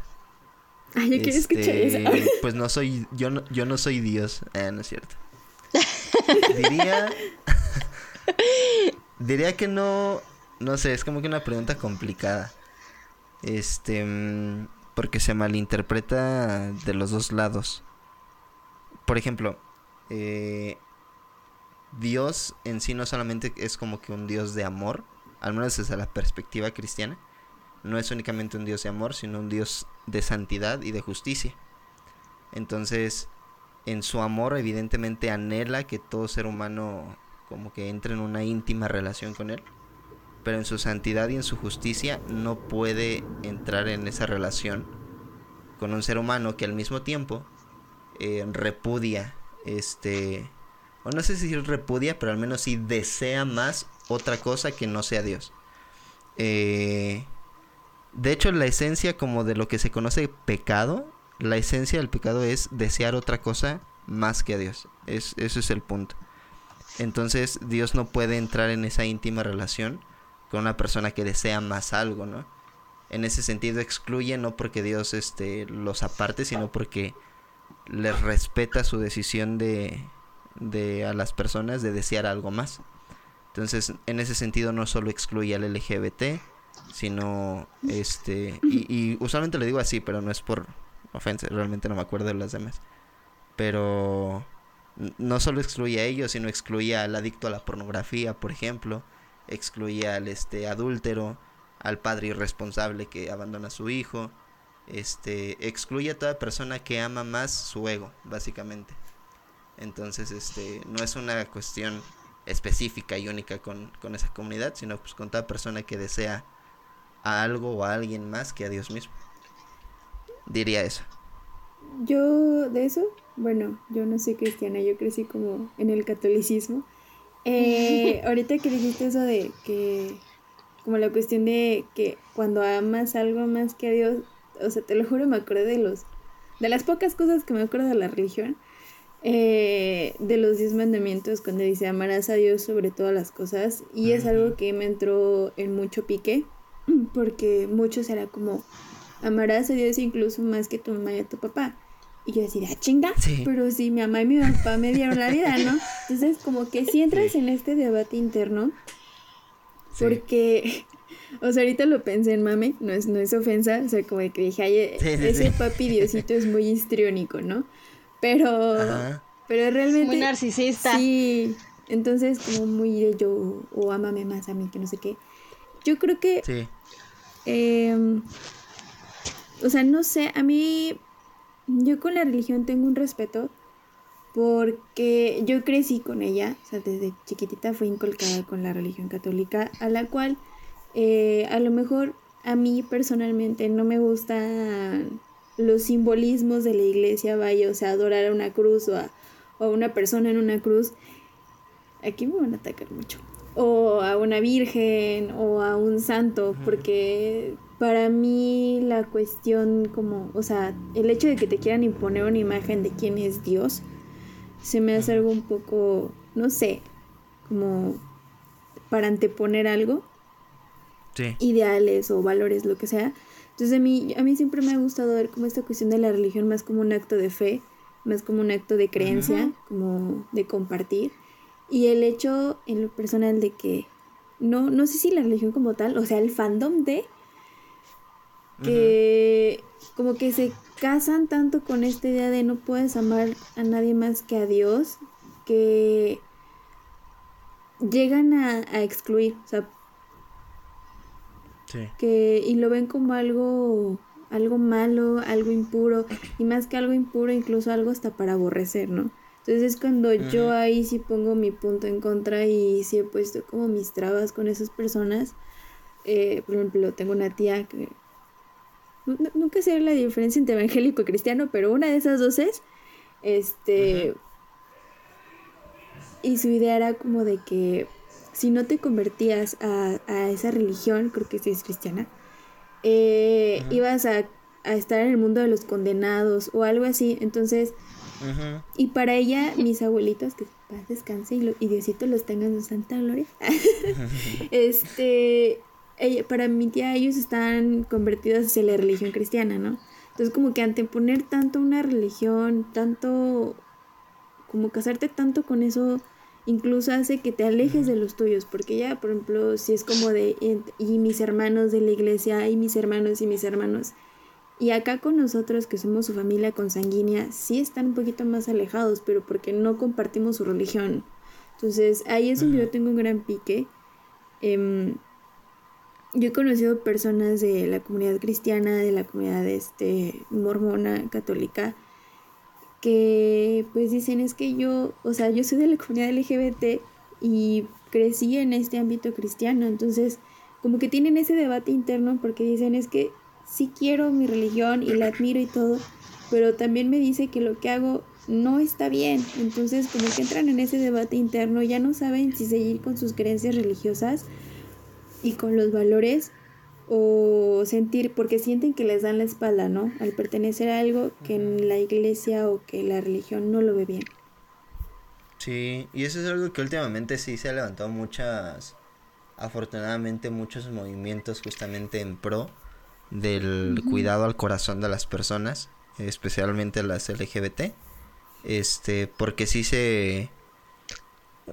Ah, yo quiero escuchar Este, eso. Pues no soy, yo no, yo no soy Dios. Ah, no es cierto. Diría, diría que no, no sé, es como que una pregunta complicada. Este, mm, porque se malinterpreta de los dos lados. Por ejemplo, eh, Dios en sí no solamente es como que un Dios de amor, al menos desde la perspectiva cristiana, no es únicamente un Dios de amor, sino un Dios de santidad y de justicia. Entonces, en su amor evidentemente anhela que todo ser humano como que entre en una íntima relación con él, pero en su santidad y en su justicia no puede entrar en esa relación con un ser humano que al mismo tiempo eh, repudia este o no sé si repudia, pero al menos sí desea más otra cosa que no sea Dios. Eh, de hecho, la esencia como de lo que se conoce pecado, la esencia del pecado es desear otra cosa más que a Dios. Es, ese es el punto. Entonces, Dios no puede entrar en esa íntima relación con una persona que desea más algo, ¿no? En ese sentido excluye no porque Dios este, los aparte, sino porque les respeta su decisión de, de a las personas de desear algo más. Entonces, en ese sentido no solo excluye al LGBT, sino este y, usualmente lo digo así, pero no es por ofensa, realmente no me acuerdo de las demás. Pero no solo excluye a ellos, sino excluye al adicto a la pornografía, por ejemplo, excluye al este adúltero, al padre irresponsable que abandona a su hijo, este excluye a toda persona que ama más su ego, básicamente. Entonces, este no es una cuestión específica y única con, con esa comunidad, sino pues con toda persona que desea a algo o a alguien más que a Dios mismo. Diría eso. Yo de eso, bueno, yo no soy cristiana, yo crecí como en el catolicismo. Eh, ahorita que dijiste eso de que, como la cuestión de que cuando amas algo más que a Dios, o sea, te lo juro, me acordé de los, de las pocas cosas que me acuerdo de la religión, eh, de los diez mandamientos, cuando dice amarás a Dios sobre todas las cosas, y es algo que me entró en mucho pique, porque muchos era como, amarás a Dios incluso más que tu mamá y a tu papá. Y yo decía, ah, chinga, Sí. pero si mi mamá y mi papá me dieron la vida, ¿no? Entonces, como que si entras Sí. en este debate interno, Sí. porque, o sea, ahorita lo pensé en mame, no es, no es ofensa, o sea, como que dije, ay, e- Sí, sí, ese sí. papi Diosito es muy histriónico, ¿no? Pero, Ajá. pero realmente... Muy narcisista. Sí, entonces como muy de yo, o ámame más a mí, que no sé qué. Yo creo que Sí. Em, o sea, no sé, a mí, yo con la religión tengo un respeto porque yo crecí con ella, o sea, desde chiquitita fui inculcada con la religión católica, a la cual eh, a lo mejor a mí personalmente no me gustan los simbolismos de la iglesia, vaya, o sea, adorar a una cruz o a, o a una persona en una cruz. Aquí me van a atacar mucho. O a una virgen o a un santo, porque para mí la cuestión como, o sea, el hecho de que te quieran imponer una imagen de quién es Dios, se me hace algo un poco, no sé, como para anteponer algo, Sí. ideales o valores, lo que sea. Entonces a mí, a mí siempre me ha gustado ver como esta cuestión de la religión más como un acto de fe, más como un acto de creencia, como de compartir. Y el hecho en lo personal de que, no, no sé si la religión como tal, o sea, el fandom de, que como que se casan tanto con esta idea de no puedes amar a nadie más que a Dios, que llegan a, a excluir, o sea, Sí. que y lo ven como algo algo malo, algo impuro y más que algo impuro incluso algo hasta para aborrecer, ¿no? Entonces es cuando yo ahí sí pongo mi punto en contra y sí he puesto como mis trabas con esas personas. Eh, por ejemplo, tengo una tía que nu- nu- nunca sé la diferencia entre evangélico y cristiano, pero una de esas dos es este y su idea era como de que si no te convertías a, a esa religión, creo que sí es cristiana, eh, ibas a, a estar en el mundo de los condenados o algo así. Entonces, y para ella, mis abuelitos, que paz descanse y, lo, y Diosito los tenga en su santa gloria, este, para mi tía ellos están convertidos hacia la religión cristiana, ¿no? Entonces como que anteponer tanto una religión, tanto, como casarte tanto con eso, incluso hace que te alejes de los tuyos, porque ya, por ejemplo, si es como de, y mis hermanos de la iglesia, y mis hermanos y mis hermanos, y acá con nosotros, que somos su familia consanguínea, sí están un poquito más alejados, pero porque no compartimos su religión. Entonces, ahí es donde yo tengo un gran pique. Em, yo he conocido personas de la comunidad cristiana, de la comunidad este, mormona, católica, que pues dicen es que yo, o sea, yo soy de la comunidad LGBT y crecí en este ámbito cristiano, entonces como que tienen ese debate interno porque dicen es que sí quiero mi religión y la admiro y todo, pero también me dice que lo que hago no está bien, entonces como que entran en ese debate interno, ya no saben si seguir con sus creencias religiosas y con los valores o sentir, porque sienten que les dan la espalda, ¿no? Al pertenecer a algo que en la iglesia o que la religión no lo ve bien. Sí, y eso es algo que últimamente sí se ha levantado muchas, afortunadamente muchos movimientos justamente en pro del cuidado al corazón de las personas, especialmente las LGBT, este, porque sí se,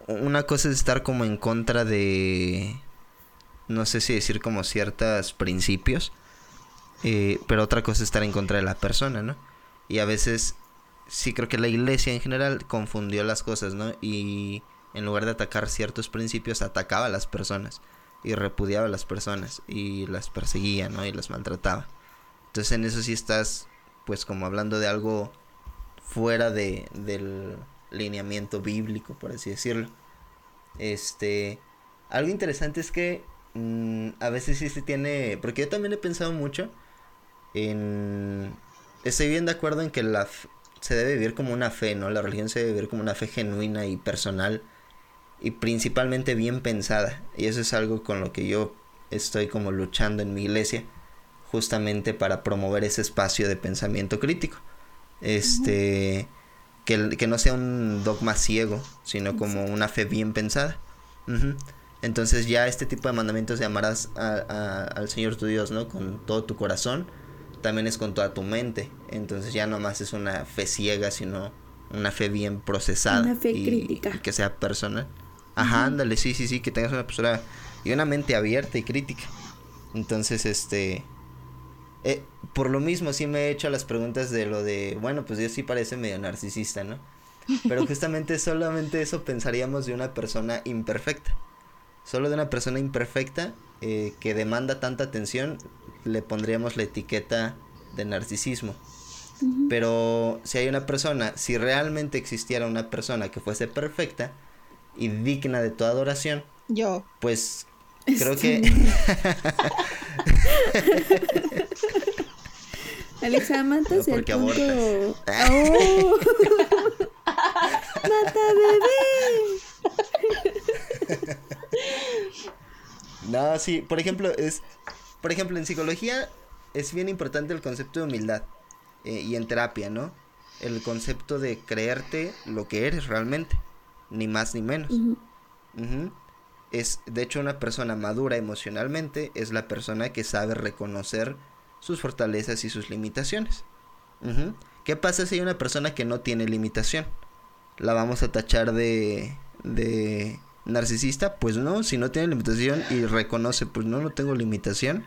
una cosa es estar como en contra de, no sé si decir como ciertos principios, eh, pero otra cosa es estar en contra de la persona, ¿no? Y a veces sí creo que la iglesia en general confundió las cosas, ¿no? Y en lugar de atacar ciertos principios, atacaba a las personas y repudiaba a las personas y las perseguía, ¿no? Y las maltrataba. Entonces en eso sí estás, pues como hablando de algo fuera de, del lineamiento bíblico, por así decirlo. Este, algo interesante es que mm, a veces sí se tiene, porque yo también he pensado mucho en, estoy bien de acuerdo en que la, se debe vivir como una fe, ¿no? La religión se debe vivir como una fe genuina y personal y principalmente bien pensada. Y eso es algo con lo que yo estoy como luchando en mi iglesia, justamente para promover ese espacio de pensamiento crítico. Este, que, que no sea un dogma ciego, sino como una fe bien pensada. Entonces ya este tipo de mandamientos llamarás a- a- al Señor tu Dios, ¿no? Con todo tu corazón, también es con toda tu mente. Entonces ya no más es una fe ciega, sino una fe bien procesada. Una fe y- crítica. y que sea personal. Ajá, ándale, sí, sí, sí, que tengas una postura y una mente abierta y crítica. Entonces, este... eh, por lo mismo sí me he hecho las preguntas de lo de, bueno, pues Dios sí parece medio narcisista, ¿no? Pero justamente solamente eso pensaríamos de una persona imperfecta. Solo de una persona imperfecta eh, que demanda tanta atención le pondríamos la etiqueta de narcisismo. Pero si hay una persona, si realmente existiera una persona que fuese perfecta y digna de toda adoración, Yo. pues creo que... Alexa, matas No, el porque punto. ¡Oh! ¡Mata bebé! No, sí, por ejemplo, es por ejemplo, en psicología es bien importante el concepto de humildad eh, y en terapia, ¿no? El concepto de creerte lo que eres realmente, ni más ni menos. Es, de hecho, una persona madura emocionalmente es la persona que sabe reconocer sus fortalezas y sus limitaciones. ¿Qué pasa si hay una persona que no tiene limitación? ¿La vamos a tachar de, de narcisista? Pues no, si no tiene limitación y reconoce, pues no, no tengo limitación,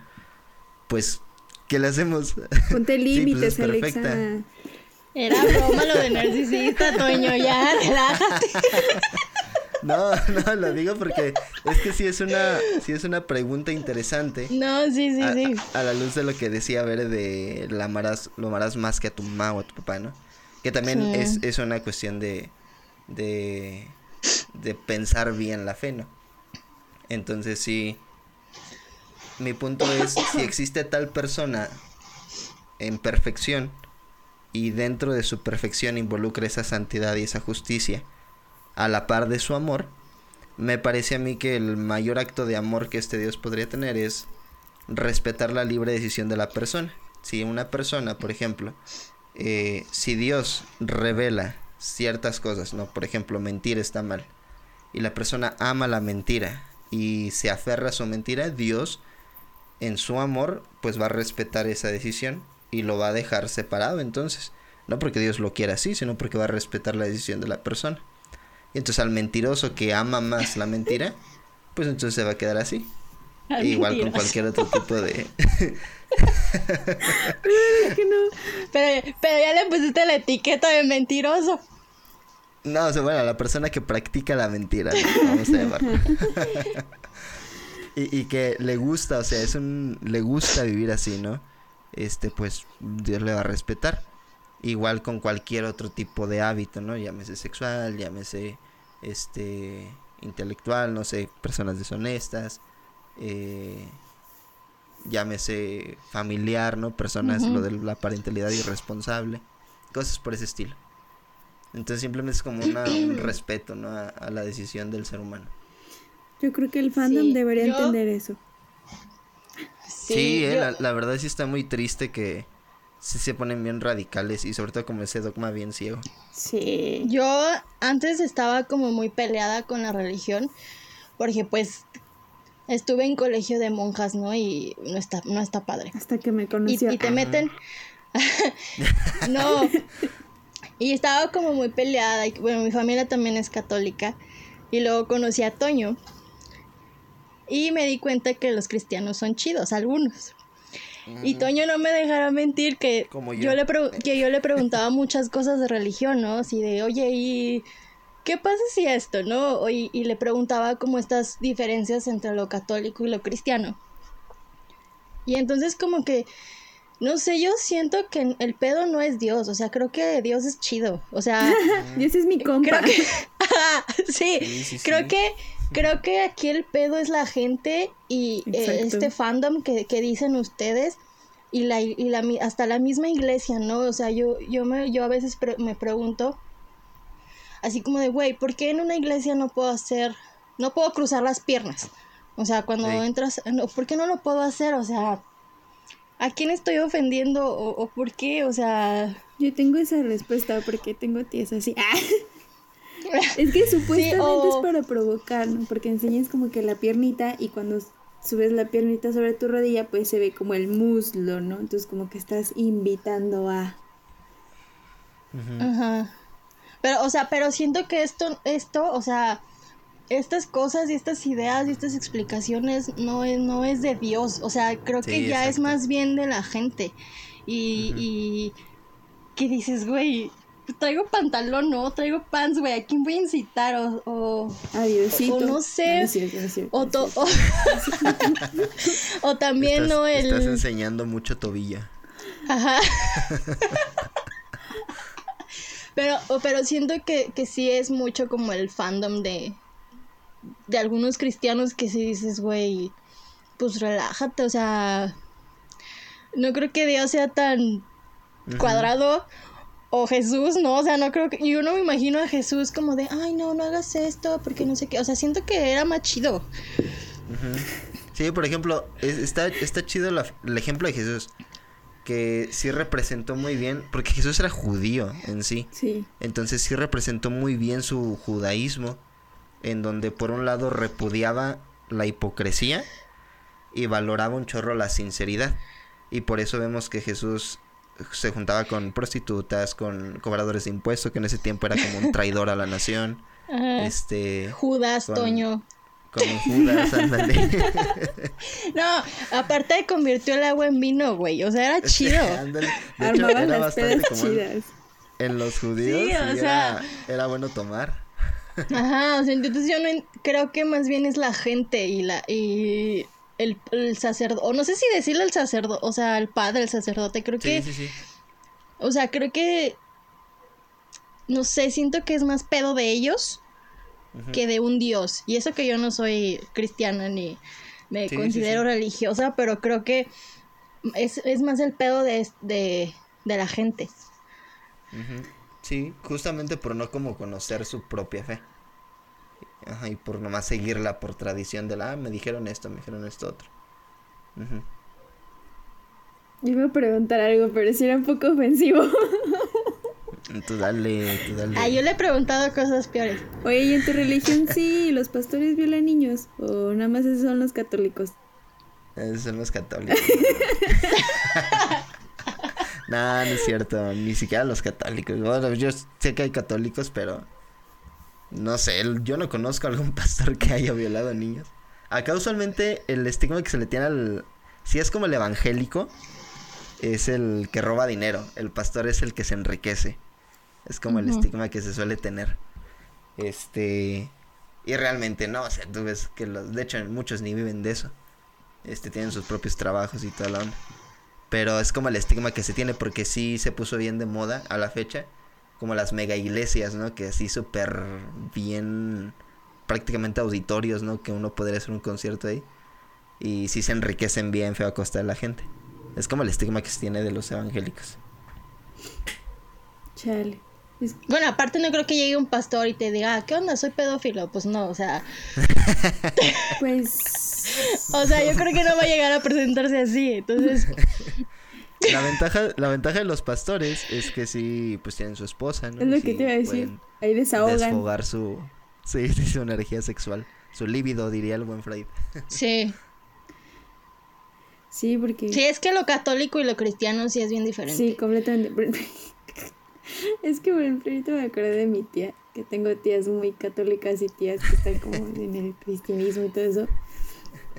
pues, ¿qué le hacemos? Ponte Sí, pues, límites, es perfecta. Alexa. Era broma lo de narcisista, Toño, ya, relájate. No, no, lo digo porque es que sí es una, sí es una pregunta interesante. No, sí, sí, a, sí. A, la luz de lo que decía ver de la amarás, lo amarás más que a tu mamá o a tu papá, ¿no? Que también Sí. es, es una cuestión de, de, de pensar bien la fe, ¿no? Entonces sí, mi punto es, si existe tal persona en perfección y dentro de su perfección involucra esa santidad y esa justicia a la par de su amor, me parece a mí que el mayor acto de amor que este Dios podría tener es respetar la libre decisión de la persona. Si una persona, por ejemplo, eh, si Dios revela ciertas cosas, ¿no? Por ejemplo, mentir está mal, y la persona ama la mentira y se aferra a su mentira, Dios, en su amor, pues va a respetar esa decisión y lo va a dejar separado entonces. No porque Dios lo quiera así, sino porque va a respetar la decisión de la persona. Y entonces al mentiroso que ama más la mentira, pues entonces se va a quedar así. Al Igual con cualquier otro tipo de... Es que no. Pero, pero ya le pusiste la etiqueta de mentiroso. No, o sea, bueno, la persona que practica la mentira, ¿no? vamos a llamarlo. y, y que le gusta, o sea, es un... Le gusta vivir así, ¿no? Este, pues, Dios le va a respetar. Igual con cualquier otro tipo de hábito, ¿no? Llámese sexual, llámese, este, intelectual, no sé, personas deshonestas, eh, llámese familiar, ¿no? Personas, lo de la parentalidad irresponsable, cosas por ese estilo. Entonces simplemente es como una- un respeto, ¿no? A, a la decisión del ser humano. Yo creo que el fandom Sí, debería yo- entender eso. Sí, eh, yo- la, la verdad sí está muy triste que sí se ponen bien radicales y sobre todo como ese dogma bien ciego. Sí. Yo antes estaba como muy peleada con la religión porque pues estuve en colegio de monjas, ¿no? Y no está, no está padre. Hasta que me Y, conoció. y te meten... no. Y estaba como muy peleada. Y, bueno, mi familia también es católica. Y luego conocí a Toño. Y me di cuenta que los cristianos son chidos, algunos. Y Toño no me dejará mentir que Como yo. yo. le que yo le preguntaba muchas cosas de religión, ¿no? Así de, oye, ¿y qué pasa si esto, no? O- Y, y le preguntaba como estas diferencias entre lo católico y lo cristiano. Y entonces como que, no sé, yo siento que el pedo no es Dios, o sea, creo que Dios es chido, o sea... Ese es mi compa. Creo que. Sí, Sí, sí, creo sí. que. Creo que aquí el pedo es la gente y eh, este fandom que, que dicen ustedes y la y la hasta la misma iglesia, ¿no? O sea, yo yo me yo a veces pre- me pregunto así como de, güey, ¿por qué en una iglesia no puedo hacer no puedo cruzar las piernas? O sea, cuando Sí. entras, no, ¿por qué no lo puedo hacer? O sea, ¿a quién estoy ofendiendo o, o por qué? O sea, Yo tengo esa respuesta porque tengo tías así. Ah. Es que supuestamente o- es para provocar, ¿no? Porque enseñas como que la piernita y cuando subes la piernita sobre tu rodilla, pues se ve como el muslo, ¿no? Entonces como que estás invitando a... Ajá. Pero, o sea, pero siento que esto, esto, o sea, estas cosas y estas ideas y estas explicaciones no es, no es de Dios. O sea, creo Sí, que ya es más bien de la gente. Y, y que dices, güey, traigo pantalón, no, traigo pants, güey, ¿a quién voy a incitar? O, o, Adiosito. O no sé. No, no es cierto, no es cierto, o, to- o, o también, estás, ¿no? El... estás enseñando mucho tobilla. Ajá. pero, o- pero siento que, que sí es mucho como el fandom de, de algunos cristianos que si dices, güey, pues relájate, o sea, no creo que Dios sea tan cuadrado. O Jesús, no, o sea, no creo que. Yo no me imagino a Jesús como de, ay, no, no hagas esto, porque no sé qué. O sea, siento que era más chido. Sí, por ejemplo, es- está, está chido la- el ejemplo de Jesús, que sí representó muy bien, porque Jesús era judío en sí. Sí. Entonces sí representó muy bien su judaísmo, en donde por un lado repudiaba la hipocresía y valoraba un chorro la sinceridad. Y por eso vemos que Jesús se juntaba con prostitutas, con cobradores de impuestos, que en ese tiempo era como un traidor a la nación. Ajá. Este, Judas, con- Toño. un Judas, ándale. No, aparte convirtió el agua en vino, güey. O sea, era chido. Ándale. De hecho, Armaban era las pedas chidas. En los judíos Sí, o sí sea- era, era bueno tomar. Ajá, o sea, entonces yo no en- creo que más bien es la gente y la y el, el sacerdote, o no sé si decirle el sacerdote, o sea, el padre, el sacerdote, creo que, Sí, sí, sí. o sea, creo que, no sé, siento que es más pedo de ellos que de un dios. Y eso que yo no soy cristiana ni me considero religiosa, pero creo que es, es más el pedo de, de, de la gente. Ujú. Sí, justamente por no como conocer su propia fe. Ajá, y por nomás seguirla por tradición de la, ah, me dijeron esto, me dijeron esto otro. Ujú. Yo iba a preguntar algo, pero sí era un poco ofensivo. Tú dale, tú dale. Ah, yo le he preguntado cosas peores. Oye, ¿y en tu religión sí los pastores violan niños? ¿O nada más esos son los católicos? Esos son los católicos. no, no es cierto. Ni siquiera los católicos. Bueno, yo sé que hay católicos, pero no sé. Yo no conozco a algún pastor que haya violado a niños. Acá usualmente el estigma que se le tiene al... Si es como el evangélico, es el que roba dinero. El pastor es el que se enriquece. Es como el estigma que se suele tener. Este... Y realmente no, o sea, tú ves que los... De hecho, muchos ni viven de eso este tienen sus propios trabajos y toda la onda. Pero es como el estigma que se tiene porque sí se puso bien de moda a la fecha, como las mega iglesias, ¿no? Que así súper bien, prácticamente auditorios, ¿no? Que uno podría hacer un concierto ahí. Y sí se enriquecen bien feo a costa de la gente. Es como el estigma que se tiene de los evangélicos. Chale. Bueno, aparte no creo que llegue un pastor y te diga, "Ah, ¿qué onda? Soy pedófilo. Pues no, o sea, Pues. o sea, yo creo que no va a llegar a presentarse así. Entonces, La ventaja, la ventaja de los pastores es que sí, pues tienen su esposa, ¿no? Es lo Y que sí te iba a decir. Ahí desahogan. Desfogar su, sí, sí, su energía sexual. Su líbido, diría el buen Freud. sí. Sí, porque. Sí, es que lo católico y lo cristiano sí es bien diferente. Sí, completamente. Es que, por ejemplo, ahorita me acordé de mi tía, que tengo tías muy católicas y tías que están como en el cristianismo y todo eso.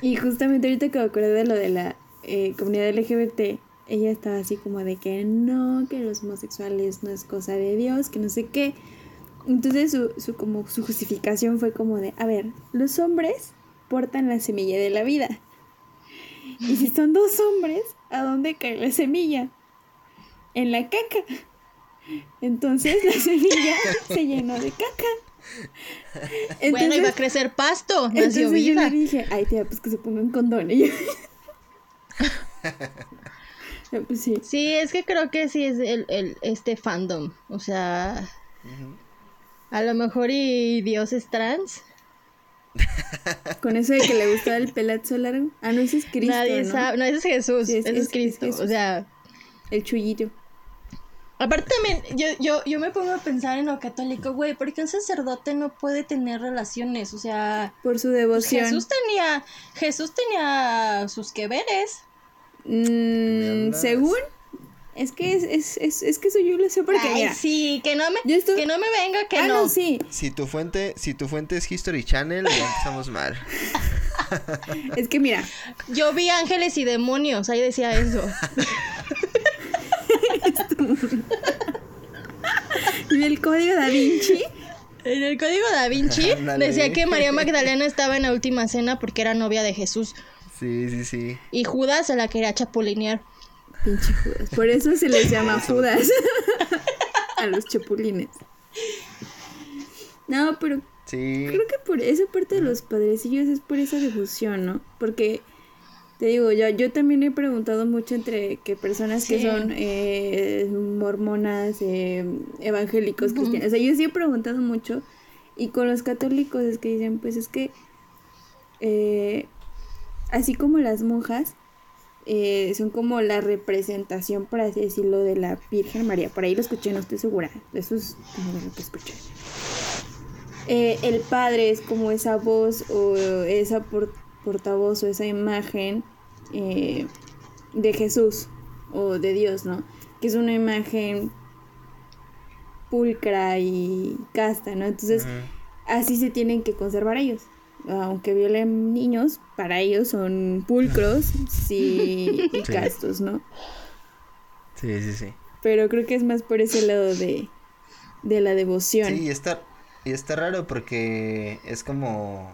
Y justamente ahorita que me acordé de lo de la eh, comunidad LGBT, ella estaba así como de que no, que los homosexuales no es cosa de Dios, que no sé qué. Entonces su, su, como, su justificación fue como de, a ver, los hombres portan la semilla de la vida. Y si son dos hombres, ¿a dónde cae la semilla? En la caca. Entonces la semilla se llenó de caca. bueno, iba a crecer pasto, nació entonces yo le dije, ay tía, pues que se pongan condón. Y yo- pues sí. Sí, es que creo que sí es el, el este fandom. O sea, a lo mejor y Dios es trans. Con eso de que le gustaba el pelazo largo. Ah, no, ese es Cristo, Nadie ¿no? sabe. No, ese es Jesús. Sí, es- ese es- es, es Cristo. Jesús. O sea, El chullito. Aparte también, yo, yo, yo me pongo a pensar en lo católico, güey, ¿por qué un sacerdote no puede tener relaciones? O sea, Por su devoción. Jesús tenía, Jesús tenía sus que veres. Mm, según. Es que es, es, es, es que eso yo lo sé porque Ay, mira, sí, que no me, que no me venga, que ah, no. no, sí. Si tu fuente, si tu fuente es History Channel, ya empezamos mal. Es que mira, Yo vi ángeles y demonios, ahí decía eso. y el código da Vinci. En el código da Vinci decía que María Magdalena estaba en la última cena porque era novia de Jesús. Sí, sí, sí. Y Judas se la quería chapulinear. Pinche Judas. Por eso se les llama Judas. A los chapulines. No, pero Sí. creo que por esa parte de los padrecillos es por esa devoción, ¿no? Porque te digo, yo, yo también he preguntado mucho entre que personas que son eh, mormonas, eh, evangélicos, cristianos. O sea, yo sí he preguntado mucho. Y con los católicos es que dicen, pues es que eh, así como las monjas eh, son como la representación, por así decirlo, de la Virgen María. Por ahí lo escuché, no estoy segura. Eso es como lo que escuché. El padre es como esa voz o esa por- portavoz o esa imagen eh, de Jesús o de Dios, ¿no? Que es una imagen pulcra y casta, ¿no? Entonces, así se tienen que conservar ellos. Aunque violen niños, para ellos son pulcros sí, y Sí. castos, ¿no? Sí, sí, sí. Pero creo que es más por ese lado de, de la devoción. Sí, está, y está raro porque es como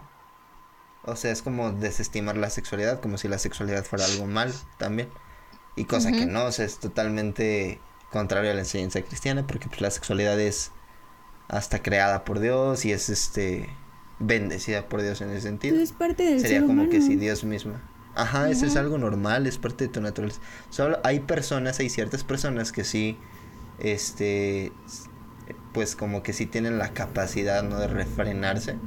o sea, es como desestimar la sexualidad, como si la sexualidad fuera algo mal también. Y cosa que no, o sea, es totalmente contrario a la enseñanza cristiana, porque pues la sexualidad es hasta creada por Dios y es este bendecida por Dios en ese sentido. Es parte del Sería ser como humano. que si Dios mismo. Ajá, eso es algo normal, es parte de tu naturaleza. Solo hay personas, hay ciertas personas que sí, este, pues como que sí tienen la capacidad, ¿no? De refrenarse.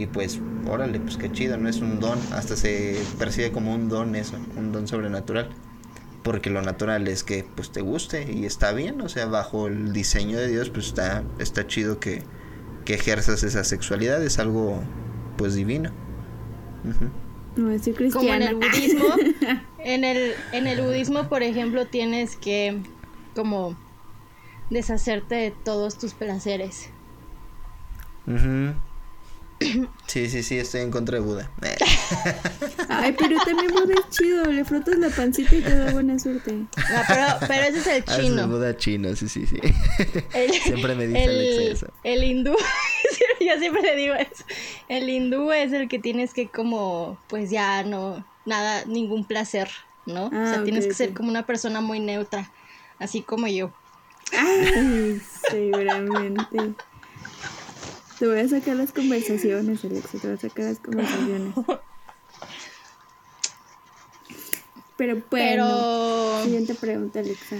Y pues, órale, pues qué chido, no es un don, hasta se percibe como un don eso, un don sobrenatural. Porque lo natural es que pues te guste y está bien, o sea, bajo el diseño de Dios, pues está, está chido que, que ejerzas esa sexualidad, es algo pues divino. Ujú. No, soy cristiana. Como en el budismo. En el, en el budismo, por ejemplo, tienes que como deshacerte de todos tus placeres. Ujú. Sí, sí, sí, estoy en contra de Buda. Eh. Ay, pero también Buda es chido. Le frotas la pancita y te da buena suerte. No, pero, pero ese es el Ah, es el chino. Buda chino, sí, sí, sí. El- Siempre me dice Alexa eso. el hindú, yo siempre le digo eso. El hindú es el que tienes que como, pues ya no, nada, ningún placer, ¿no? o Ah, sea, tienes ok, que ser como una persona muy neutra, así como yo. Ay, seguramente. Te voy a sacar las conversaciones, Alexa. Te voy a sacar las conversaciones. Pero bueno. Pero, Siguiente pregunta, Alexa.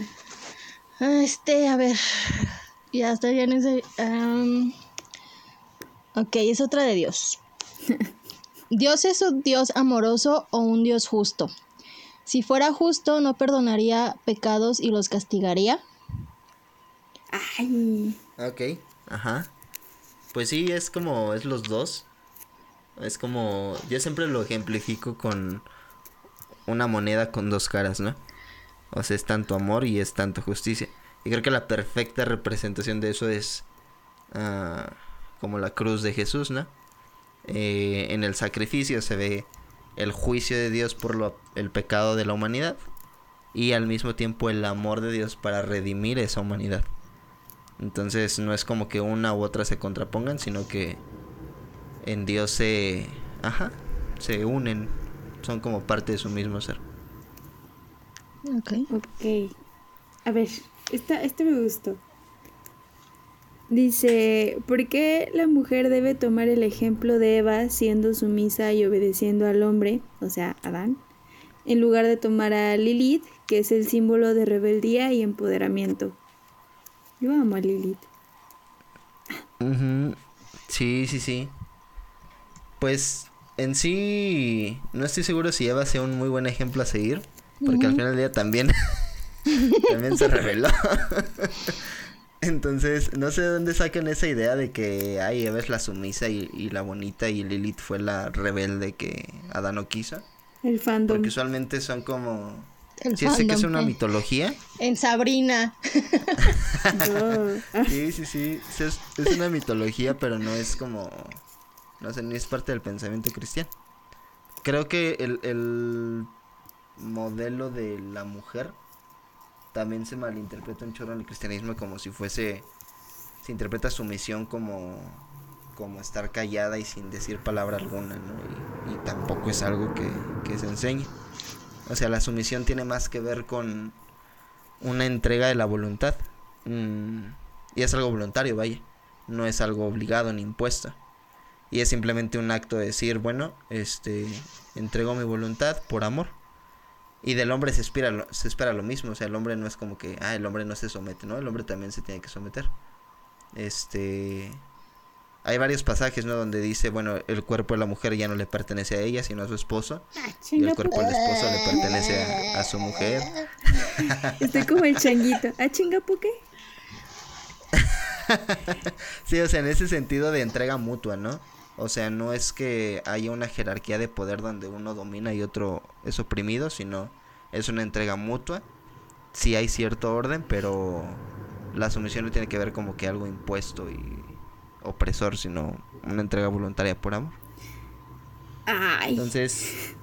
este, a ver, ya está bien ese. am, ok, es otra de Dios. ¿Dios es un Dios amoroso o un Dios justo? Si fuera justo, ¿no perdonaría pecados y los castigaría? Ay. Ok, ajá. Pues sí, es como, es los dos. Es como, yo siempre lo ejemplifico con una moneda con dos caras, ¿no? O sea, es tanto amor y es tanto justicia. Y creo que la perfecta representación de eso es ah, como la cruz de Jesús, ¿no? Eh, en el sacrificio se ve el juicio de Dios por lo, el pecado de la humanidad y al mismo tiempo el amor de Dios para redimir esa humanidad. Entonces no es como que una u otra se contrapongan, sino que en Dios se, ajá, se unen, son como parte de su mismo ser. Ok. Ok. A ver, esta, este me gustó. Dice, ¿por qué la mujer debe tomar el ejemplo de Eva siendo sumisa y obedeciendo al hombre, o sea, Adán, en lugar de tomar a Lilith, que es el símbolo de rebeldía y empoderamiento? Yo amo a Lilith. Ujú, Sí, sí, sí. Pues en sí no estoy seguro si Eva sea un muy buen ejemplo a seguir, porque al final del día también también se reveló. Entonces, no sé de dónde sacan esa idea de que ay, Eva es la sumisa y, y la bonita y Lilith fue la rebelde que Adán no quiso. El fandom. Porque usualmente son como... El Sí, sé que es una eh. mitología. En Sabrina. Sí, sí, sí. sí, es, es una mitología, pero no es como. No sé, ni es parte del pensamiento cristiano. Creo que el, el modelo de la mujer también se malinterpreta un chorro en el cristianismo como si fuese. Se interpreta su misión como. como estar callada y sin decir palabra alguna, ¿no? Y, y tampoco es algo que, que se enseñe. O sea, la sumisión tiene más que ver con una entrega de la voluntad. Mm, y es algo voluntario, vaya. No es algo obligado ni impuesto. Y es simplemente un acto de decir, bueno, este, entrego mi voluntad por amor. Y del hombre se espera, lo- se espera lo mismo. O sea, el hombre no es como que, ah, el hombre no se somete, ¿no? El hombre también se tiene que someter. Este. Hay varios pasajes, ¿no? Donde dice, bueno, el cuerpo de la mujer ya no le pertenece a ella, sino a su esposo. ah, Y el cuerpo del esposo le pertenece a, a su mujer. Estoy como el changuito. ¿Ah, chinga, ¿por qué? Sí, o sea, en ese sentido de entrega mutua, ¿no? O sea, no es que haya una jerarquía de poder donde uno domina y otro es oprimido, sino es una entrega mutua. Sí hay cierto orden, pero la sumisión no tiene que ver como que algo impuesto y opresor, sino una entrega voluntaria por amor. Ay. Entonces,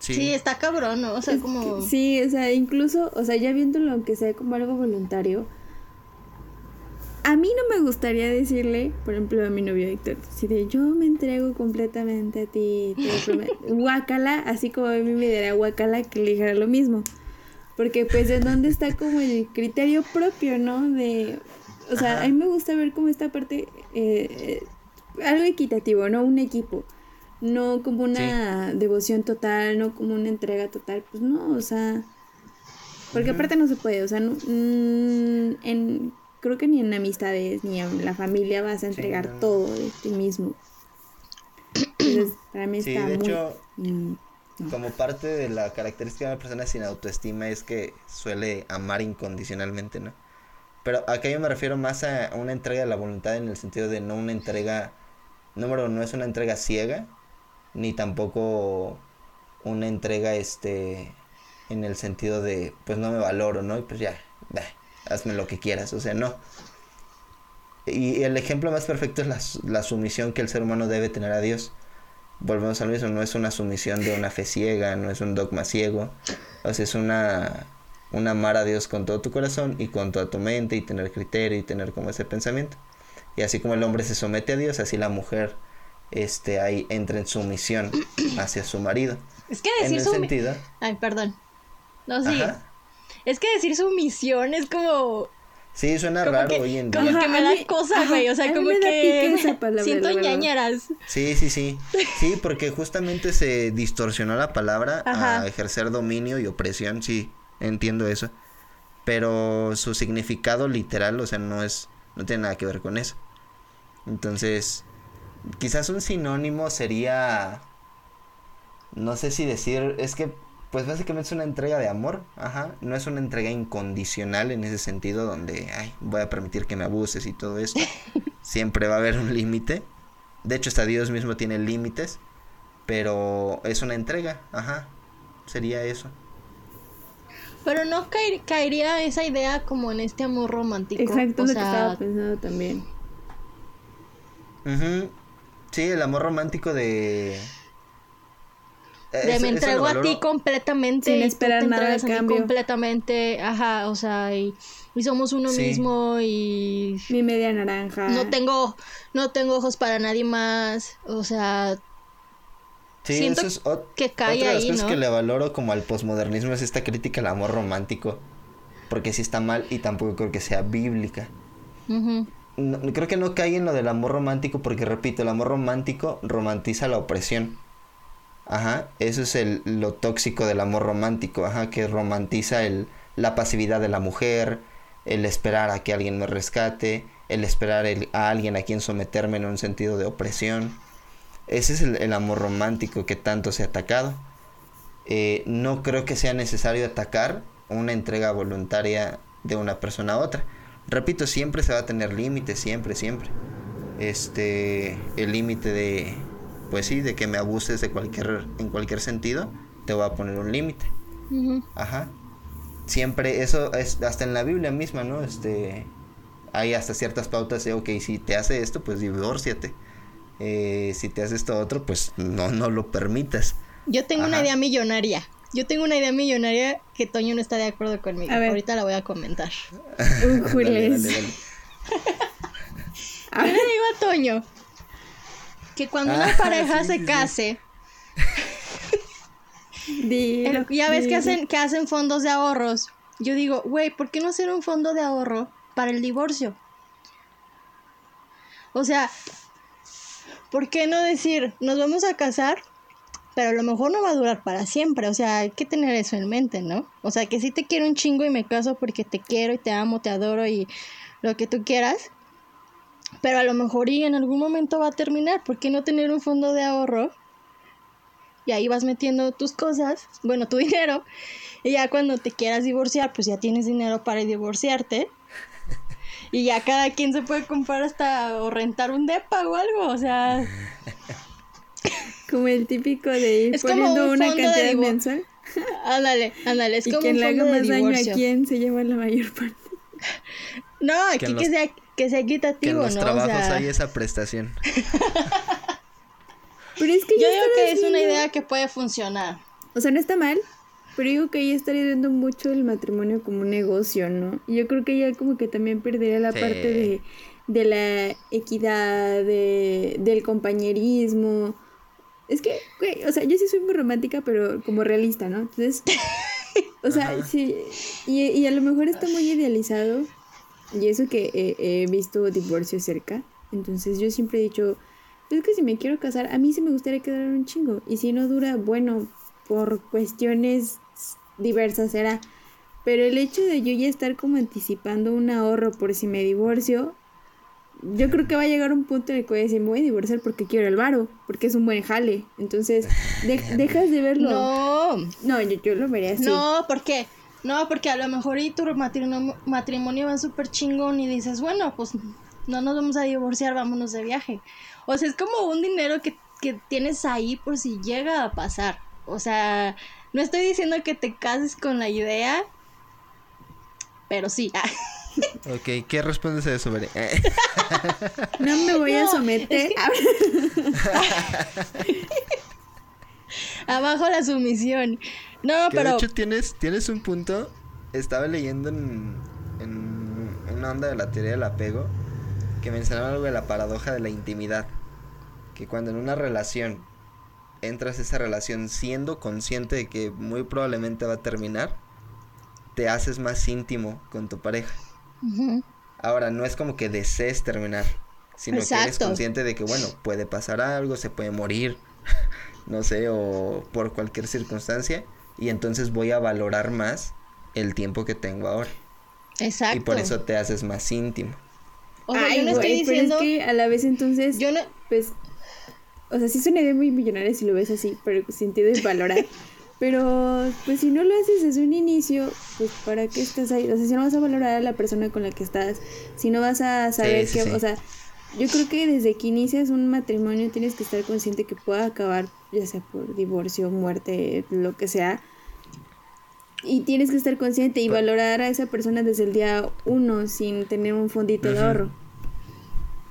Sí. sí, está cabrón, ¿no? O sea, Es como... que sí, o sea, incluso, o sea, ya viéndolo aunque sea como algo voluntario, a mí no me gustaría decirle, por ejemplo, a mi novio Víctor, si de yo me entrego completamente a ti, guacala, así como a mí me diera guacala que le dijera lo mismo. Porque pues en dónde está como el criterio propio, ¿no? De, o sea, a mí me gusta ver como esta parte, eh, algo equitativo, ¿no? Un equipo. No como una devoción total, no como una entrega total, pues no, o sea... Porque aparte no se puede, o sea, no, mm, en creo que ni en amistades ni en la familia vas a entregar todo de ti mismo. Entonces, para mí está de hecho, mm, como parte de la característica de una persona sin autoestima es que suele amar incondicionalmente, ¿no? Pero acá yo me refiero más a una entrega de la voluntad en el sentido de no una entrega, número no es una entrega ciega, ni tampoco una entrega este en el sentido de pues no me valoro, ¿no? Y pues ya, hazme lo que quieras, o sea, no. Y el ejemplo más perfecto es la, sumisión que el ser humano debe tener a Dios. Volvemos al mismo, no es una sumisión de una fe ciega, no es un dogma ciego, o sea, es una, una amar a Dios con todo tu corazón y con toda tu mente y tener criterio y tener como ese pensamiento. Y así como el hombre se somete a Dios, así la mujer este, ahí entra en sumisión hacia su marido. Es que decir sumisión... Ay, perdón. No, sí. Es que decir sumisión es como. Sí, suena raro hoy en día. Como que me da cosa, güey. O sea, como que. siento ñañeras. Sí, sí, sí. Sí, porque justamente se distorsionó la palabra a ejercer dominio y opresión. Sí, entiendo eso. Pero su significado literal, o sea, no es. No tiene nada que ver con eso. Entonces. Quizás un sinónimo sería. No sé si decir. Es que pues básicamente es una entrega de amor, ajá, no es una entrega incondicional en ese sentido donde, ay, voy a permitir que me abuses y todo esto. Siempre va a haber un límite. De hecho, hasta Dios mismo tiene límites, pero es una entrega, ajá, sería eso. Pero no caería esa idea como en este amor romántico. Exacto, lo que estaba pensando también. Sí, el amor romántico de de me entrego a ti completamente. Sin esperar nada a cambio. completamente, ajá, o sea, y, somos uno mismo y... Mi media naranja. No tengo, no tengo ojos para nadie más, o sea... Sí, eso es que cae otra de las cosas que le valoro como al posmodernismo es esta crítica al amor romántico. Porque sí está mal y tampoco creo que sea bíblica. creo que no cae en lo del amor romántico porque, repito, el amor romántico romantiza la opresión. Ajá, eso es el, lo tóxico del amor romántico, ajá, que romantiza el, la pasividad de la mujer, el esperar a que alguien me rescate, el esperar a alguien a quien someterme en un sentido de opresión. Ese es el, amor romántico que tanto se ha atacado. Eh, no creo que sea necesario atacar una entrega voluntaria de una persona a otra. Repito, siempre se va a tener límites, siempre, siempre. Este, el límite de, pues sí, de que me abuses de cualquier, en cualquier sentido, te voy a poner un límite. Ajá. Siempre, eso es hasta en la Biblia misma, ¿no? Este, hay hasta ciertas pautas de, ok, si te hace esto, pues divórciate. Eh, si te hace esto otro, pues no, no lo permitas. Yo tengo una idea millonaria. Yo tengo una idea millonaria que Toño no está de acuerdo conmigo. Ahorita la voy a comentar. Un Jules. le digo a Toño que cuando una ah, pareja se case, ya ves que hacen, que hacen fondos de ahorros. Yo digo, güey, ¿por qué no hacer un fondo de ahorro para el divorcio? O sea, ¿por qué no decir, nos vamos a casar, pero a lo mejor no va a durar para siempre? O sea, hay que tener eso en mente, ¿no? O sea, que si te quiero un chingo y me caso porque te quiero y te amo, te adoro y lo que tú quieras, pero a lo mejor y en algún momento va a terminar. ¿Por qué no tener un fondo de ahorro? Y ahí vas metiendo tus cosas, bueno, tu dinero. Y ya cuando te quieras divorciar, pues ya tienes dinero para divorciarte. Y ya cada quien se puede comprar hasta o rentar un depa o algo, o sea. Como el típico de ir poniendo una cantidad mensual. Ándale, ándale, es y como quien le haga más daño a quien se lleva la mayor parte. No, aquí que sea que sea equitativo, que en los trabajos hay esa prestación. Pero es que yo digo que es una idea que puede funcionar. O sea, no está mal, pero digo que ella estaría viendo mucho el matrimonio como un negocio, ¿no? Y yo creo que ella como que también perdería la Sí. parte de, de la equidad, de, del compañerismo. Es que, güey, o sea, yo sí soy muy romántica, pero como realista, ¿no? Entonces, o sea, Ajá. sí, y, y a lo mejor está muy idealizado, y eso que eh, he visto divorcio cerca, entonces yo siempre he dicho, es que si me quiero casar, a mí sí me gustaría quedar un chingo, y si no dura, bueno, por cuestiones diversas será, pero el hecho de yo ya estar como anticipando un ahorro por si me divorcio, yo creo que va a llegar un punto en el que voy a decir, me voy a divorciar porque quiero el varo, porque es un buen jale, entonces de- dejas de verlo. No, No, yo, yo lo vería así. no, ¿por qué? No, porque a lo mejor y tu matrimonio, matrimonio va súper chingón y dices, bueno, pues no nos vamos a divorciar, vámonos de viaje. O sea, es como un dinero que, que tienes ahí por si llega a pasar. O sea, no estoy diciendo que te cases con la idea, pero sí. Ok, ¿qué respondes a eso, Bere? No me voy a someter. Abajo la sumisión. No, Que pero... de hecho tienes, tienes un punto. Estaba leyendo en, en una onda de la teoría del apego que mencionaba algo de la paradoja de la intimidad. Que cuando en una relación entras a esa relación siendo consciente de que muy probablemente va a terminar, te haces más íntimo con tu pareja. Ahora, no es como que desees terminar, sino que eres consciente de que, bueno, puede pasar algo, se puede morir, no sé, o por cualquier circunstancia, y entonces voy a valorar más el tiempo que tengo ahora. Exacto. Y por eso te haces más íntimo. O sea, Ay, yo no estoy güey, diciendo... Pero es que a la vez entonces, Yo no... pues, o sea, sí es una idea muy millonaria si lo ves así, pero sentido es valorar. pero, pues, si no lo haces desde un inicio, pues, ¿para qué estás ahí? O sea, si no vas a valorar a la persona con la que estás, si no vas a saber sí, que, sí. o sea, yo creo que desde que inicias un matrimonio tienes que estar consciente que pueda acabar, ya sea por divorcio, muerte, lo que sea. Y tienes que estar consciente y Pero- valorar a esa persona desde el día uno sin tener un fondito de ahorro.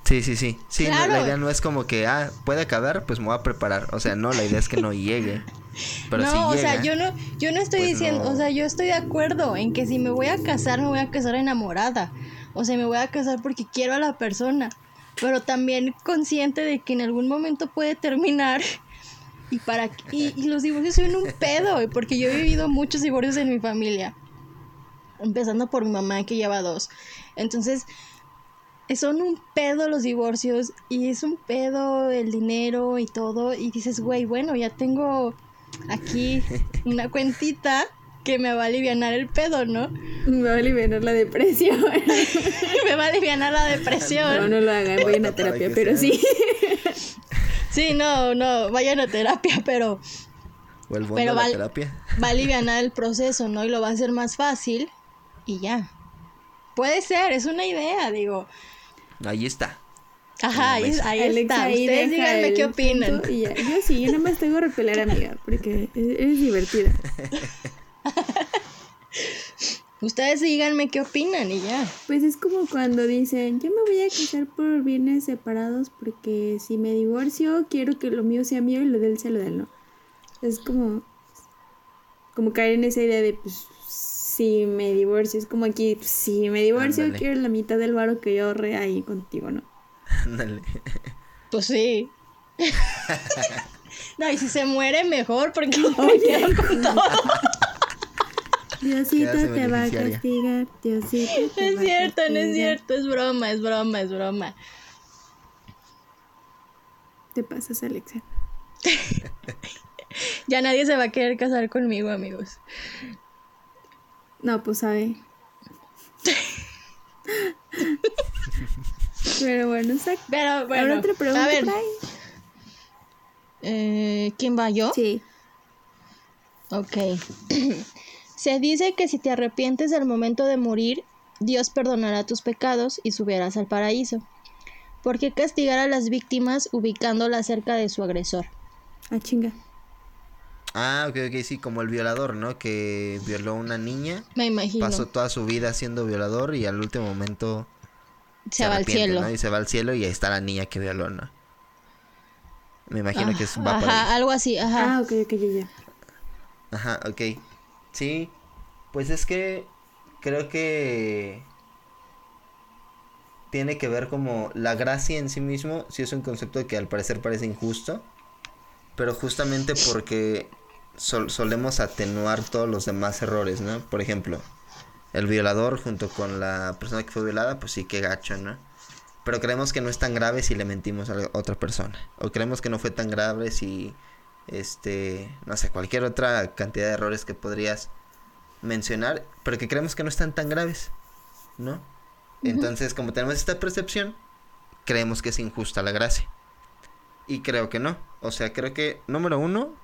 Sí, sí, sí. Sí, no, la idea no es como que, ah, puede acabar, pues me voy a preparar. O sea, no, la idea es que no llegue. Pero no, si o sea, llega, yo no, yo no estoy pues diciendo, no. o sea, yo estoy de acuerdo en que si me voy a casar, me voy a casar enamorada. O sea, me voy a casar porque quiero a la persona. Pero también consciente de que en algún momento puede terminar. Y para y, y los divorcios son un pedo, porque yo he vivido muchos divorcios en mi familia. Empezando por mi mamá que lleva dos. Entonces, son un pedo los divorcios y es un pedo el dinero y todo y dices, güey, bueno, ya tengo aquí una cuentita que me va a aliviar el pedo, ¿no? Me va a aliviar la depresión. me va a aliviar la No, depresión. no lo hagan, vayan a terapia, pero sea. sí. Sí, no, no, vayan a terapia, pero O el bono pero la val- terapia. va a aliviar el proceso, ¿no? Y lo va a hacer más fácil y ya. Puede ser, es una idea, digo. Ahí está. Ajá, ahí, ahí Alexa está. Ustedes díganme qué opinan. y ya. Yo sí, yo nada más tengo que repeler, amiga, porque eres divertida. Ustedes díganme qué opinan y ya. Pues es como cuando dicen, yo me voy a casar por bienes separados porque si me divorcio quiero que lo mío sea mío y lo de él sea lo de él, ¿no? Es como, como caer en esa idea de, pues, si me divorcio, es como aquí, pues, si me divorcio Ándale. quiero la mitad del varo que yo ahorré ahí contigo, ¿no? Ándale. Pues sí. no, y si se muere mejor porque Oye. me con todo. Diosito te va a castigar, Diosito te No va es cierto, a no es cierto, es broma, es broma, es broma. Te pasas, Alexa. Ya nadie se va a querer casar conmigo, amigos. No, pues sabe. Pero bueno, sac- Pero bueno, ¿Habrá otra pregunta a ver, eh, ¿quién va yo? Sí. Ok. Se dice que si te arrepientes al momento de morir, Dios perdonará tus pecados y subirás al paraíso. ¿Por qué castigar a las víctimas ubicándolas cerca de su agresor? Ah, chinga. Ah, ok, ok, sí, como el violador, ¿no? Que violó a una niña, Me imagino. pasó toda su vida siendo violador y al último momento se va al cielo. ¿no? Y se va al cielo y ahí está la niña que violó, ¿no? Me imagino que es, va por Ajá, ahí. algo así, ajá. Ah, ok, ok, ya, ya. Ajá, ok. Sí, pues es que creo que tiene que ver como la gracia en sí mismo, sí es un concepto que al parecer parece injusto, pero justamente porque solemos atenuar todos los demás errores, ¿no? Por ejemplo, el violador junto con la persona que fue violada, pues sí que gacho, ¿no? Pero creemos que no es tan grave si le mentimos a otra persona. O creemos que no fue tan grave si, este, no sé, cualquier otra cantidad de errores que podrías mencionar, pero que creemos que no están tan graves, ¿no? Entonces, como tenemos esta percepción, creemos que es injusta la gracia. Y creo que no. O sea, creo que, número uno,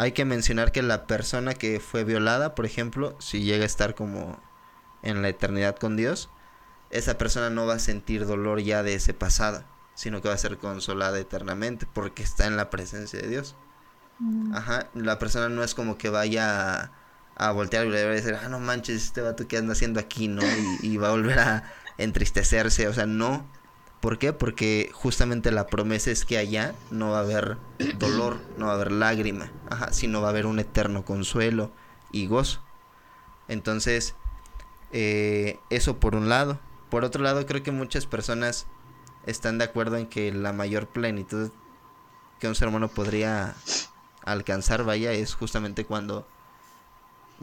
hay que mencionar que la persona que fue violada, por ejemplo, si llega a estar como en la eternidad con Dios, esa persona no va a sentir dolor ya de ese pasado, sino que va a ser consolada eternamente porque está en la presencia de Dios. Mm. Ajá, la persona no es como que vaya a, voltear y decir, ah, no manches, este vato que anda haciendo aquí, ¿no? y va a volver a, entristecerse, o sea, no. ¿Por qué? Porque justamente la promesa es que allá no va a haber dolor, no va a haber lágrima, ajá, sino va a haber un eterno consuelo y gozo. Entonces, eh, eso por un lado. Por otro lado, creo que muchas personas están de acuerdo en que la mayor plenitud que un ser humano podría alcanzar, vaya, es justamente cuando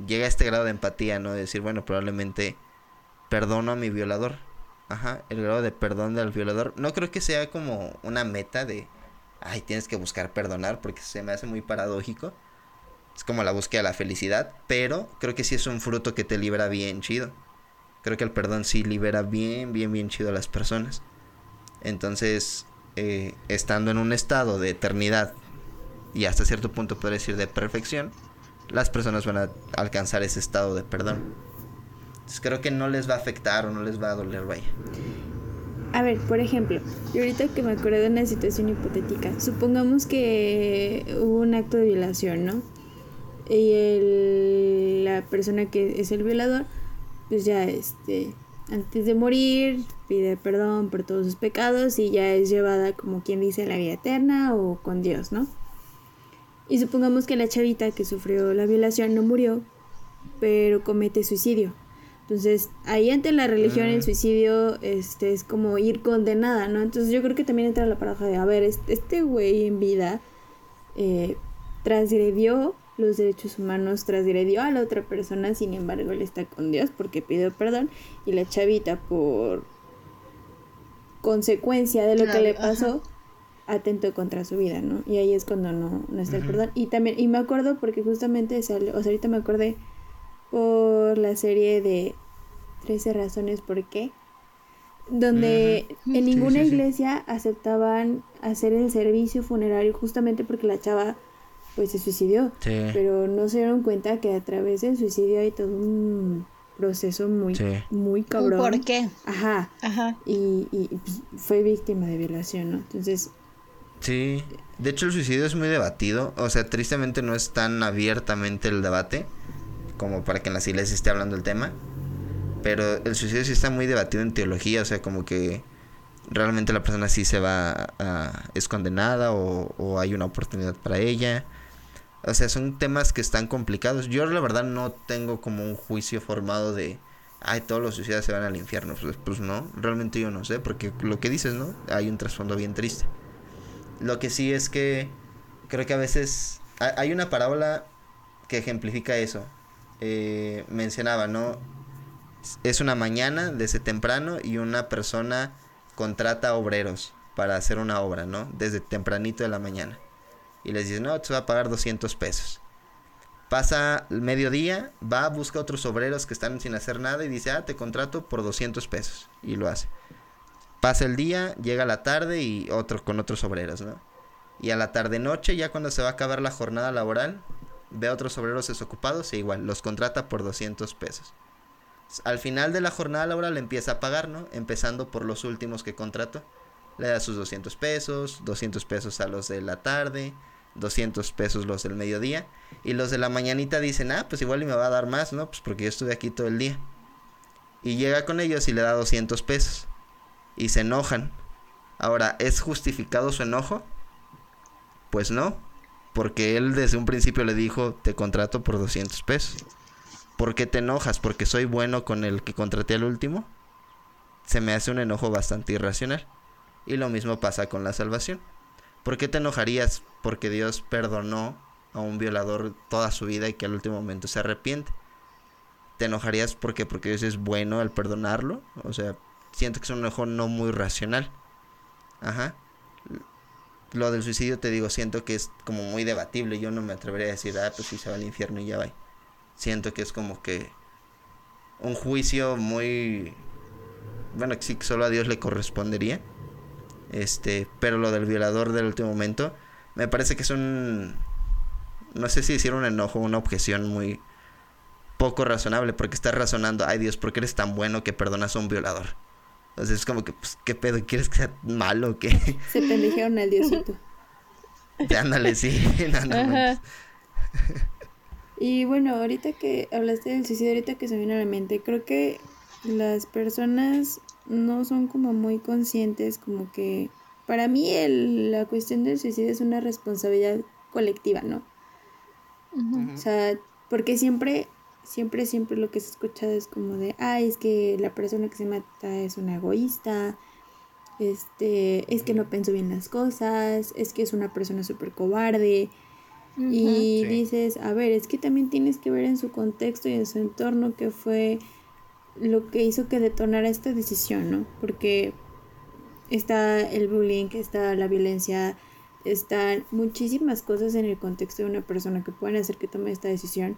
llega a este grado de empatía, ¿no? De decir, bueno, probablemente perdono a mi violador. Ajá, el grado de perdón del violador. No creo que sea como una meta de, ay, tienes que buscar perdonar porque se me hace muy paradójico. Es como la búsqueda de la felicidad, pero creo que sí es un fruto que te libera bien chido. Creo que el perdón sí libera bien, bien, bien chido a las personas. Entonces, eh, estando en un estado de eternidad y hasta cierto punto podría decir de perfección, las personas van a alcanzar ese estado de perdón creo que no les va a afectar o no les va a doler, vaya. A ver, por ejemplo, yo ahorita que me acuerdo de una situación hipotética, supongamos que hubo un acto de violación, ¿no? Y el, la persona que es el violador, pues ya este, antes de morir, pide perdón por todos sus pecados y ya es llevada como quien dice a la vida eterna o con Dios, ¿no? Y supongamos que la chavita que sufrió la violación no murió, pero comete suicidio. Entonces, ahí ante la religión el mm. suicidio este, es como ir condenada, ¿no? Entonces yo creo que también entra la paradoja de, a ver, este güey en vida eh, transgredió los derechos humanos, transgredió a la otra persona, sin embargo él está con Dios porque pidió perdón y la chavita por consecuencia de lo que le pasó atentó contra su vida, ¿no? Y ahí es cuando no, no está el perdón. Y también, y me acuerdo porque justamente salió, o sea, ahorita me acordé por la serie de 13 razones por qué, donde en ninguna iglesia aceptaban hacer el servicio funerario justamente porque la chava pues se suicidió, pero no se dieron cuenta que a través del suicidio hay todo un proceso muy muy cabrón. ¿Por qué? Ajá. Ajá. Y, y pues, fue víctima de violación, ¿no? Entonces Sí, de hecho el suicidio es muy debatido, o sea, tristemente no es tan abiertamente el debate, como para que en las iglesias esté hablando el tema. Pero el suicidio sí está muy debatido en teología, o sea, como que realmente la persona sí se va a, es condenada o, o, hay una oportunidad para ella. O sea, son temas que están complicados. Yo la verdad no tengo como un juicio formado de, ay, todos los suicidas se van al infierno. Pues, pues no, realmente yo no sé, porque lo que dices, ¿no? Hay un trasfondo bien triste. Lo que sí es que creo que a veces hay una parábola que ejemplifica eso eh, mencionaba, ¿no? Es una mañana desde temprano y una persona contrata obreros para hacer una obra, ¿no? Desde tempranito de la mañana. Y les dice, no, te va a pagar 200 pesos. Pasa el mediodía, va, busca otros obreros que están sin hacer nada y dice, ah, te contrato por 200 pesos. Y lo hace. Pasa el día, llega la tarde y otro con otros obreros, ¿no? Y a la tarde noche, ya cuando se va a acabar la jornada laboral, ve a otros obreros desocupados e igual, los contrata por 200 pesos. Al final de la jornada laboral empieza a pagar, ¿no? Empezando por los últimos que contrató. Le da sus 200 pesos, 200 pesos a los de la tarde, 200 pesos los del mediodía. Y los de la mañanita dicen, ah, pues igual me va a dar más, ¿no? Pues porque yo estuve aquí todo el día. Y llega con ellos y le da 200 pesos. Y se enojan. Ahora, ¿es justificado su enojo? Pues no porque él desde un principio le dijo, te contrato por 200 pesos. ¿por qué te enojas? ¿Porque soy bueno con el que contraté al último? Se me hace un enojo bastante irracional. Y lo mismo pasa con la salvación. ¿Por qué te enojarías porque Dios perdonó a un violador toda su vida y que al último momento se arrepiente? ¿Te enojarías porque porque Dios es bueno al perdonarlo? O sea, siento que es un enojo no muy racional. Ajá. Lo del suicidio te digo, siento que es como muy debatible. Yo no me atrevería a decir, ah, pues sí se va al infierno y ya va. Siento que es como que un juicio muy bueno, sí que solo a Dios le correspondería. Este, pero lo del violador del último momento me parece que es un no sé si decir un enojo, una objeción muy poco razonable porque estás razonando, ay Dios, ¿por qué eres tan bueno que perdonas a un violador? Entonces es como que, pues, ¿qué pedo? ¿Quieres que sea malo o qué? Se pendejearon al diosito. Ándale, sí. y bueno, ahorita que hablaste del suicidio, ahorita que se viene a la mente, creo que las personas no son como muy conscientes, como que para mí el, la cuestión del suicidio es una responsabilidad colectiva, ¿no? O sea, porque siempre siempre, siempre lo que se ha escuchado es como de, ay, es que la persona que se mata es una egoísta, este, es que no pensó bien las cosas, es que es una persona súper cobarde. Y dices, a ver, es que también tienes que ver en su contexto y en su entorno que fue lo que hizo que detonara esta decisión, ¿no? Porque está el bullying, está la violencia, están muchísimas cosas en el contexto de una persona que pueden hacer que tome esta decisión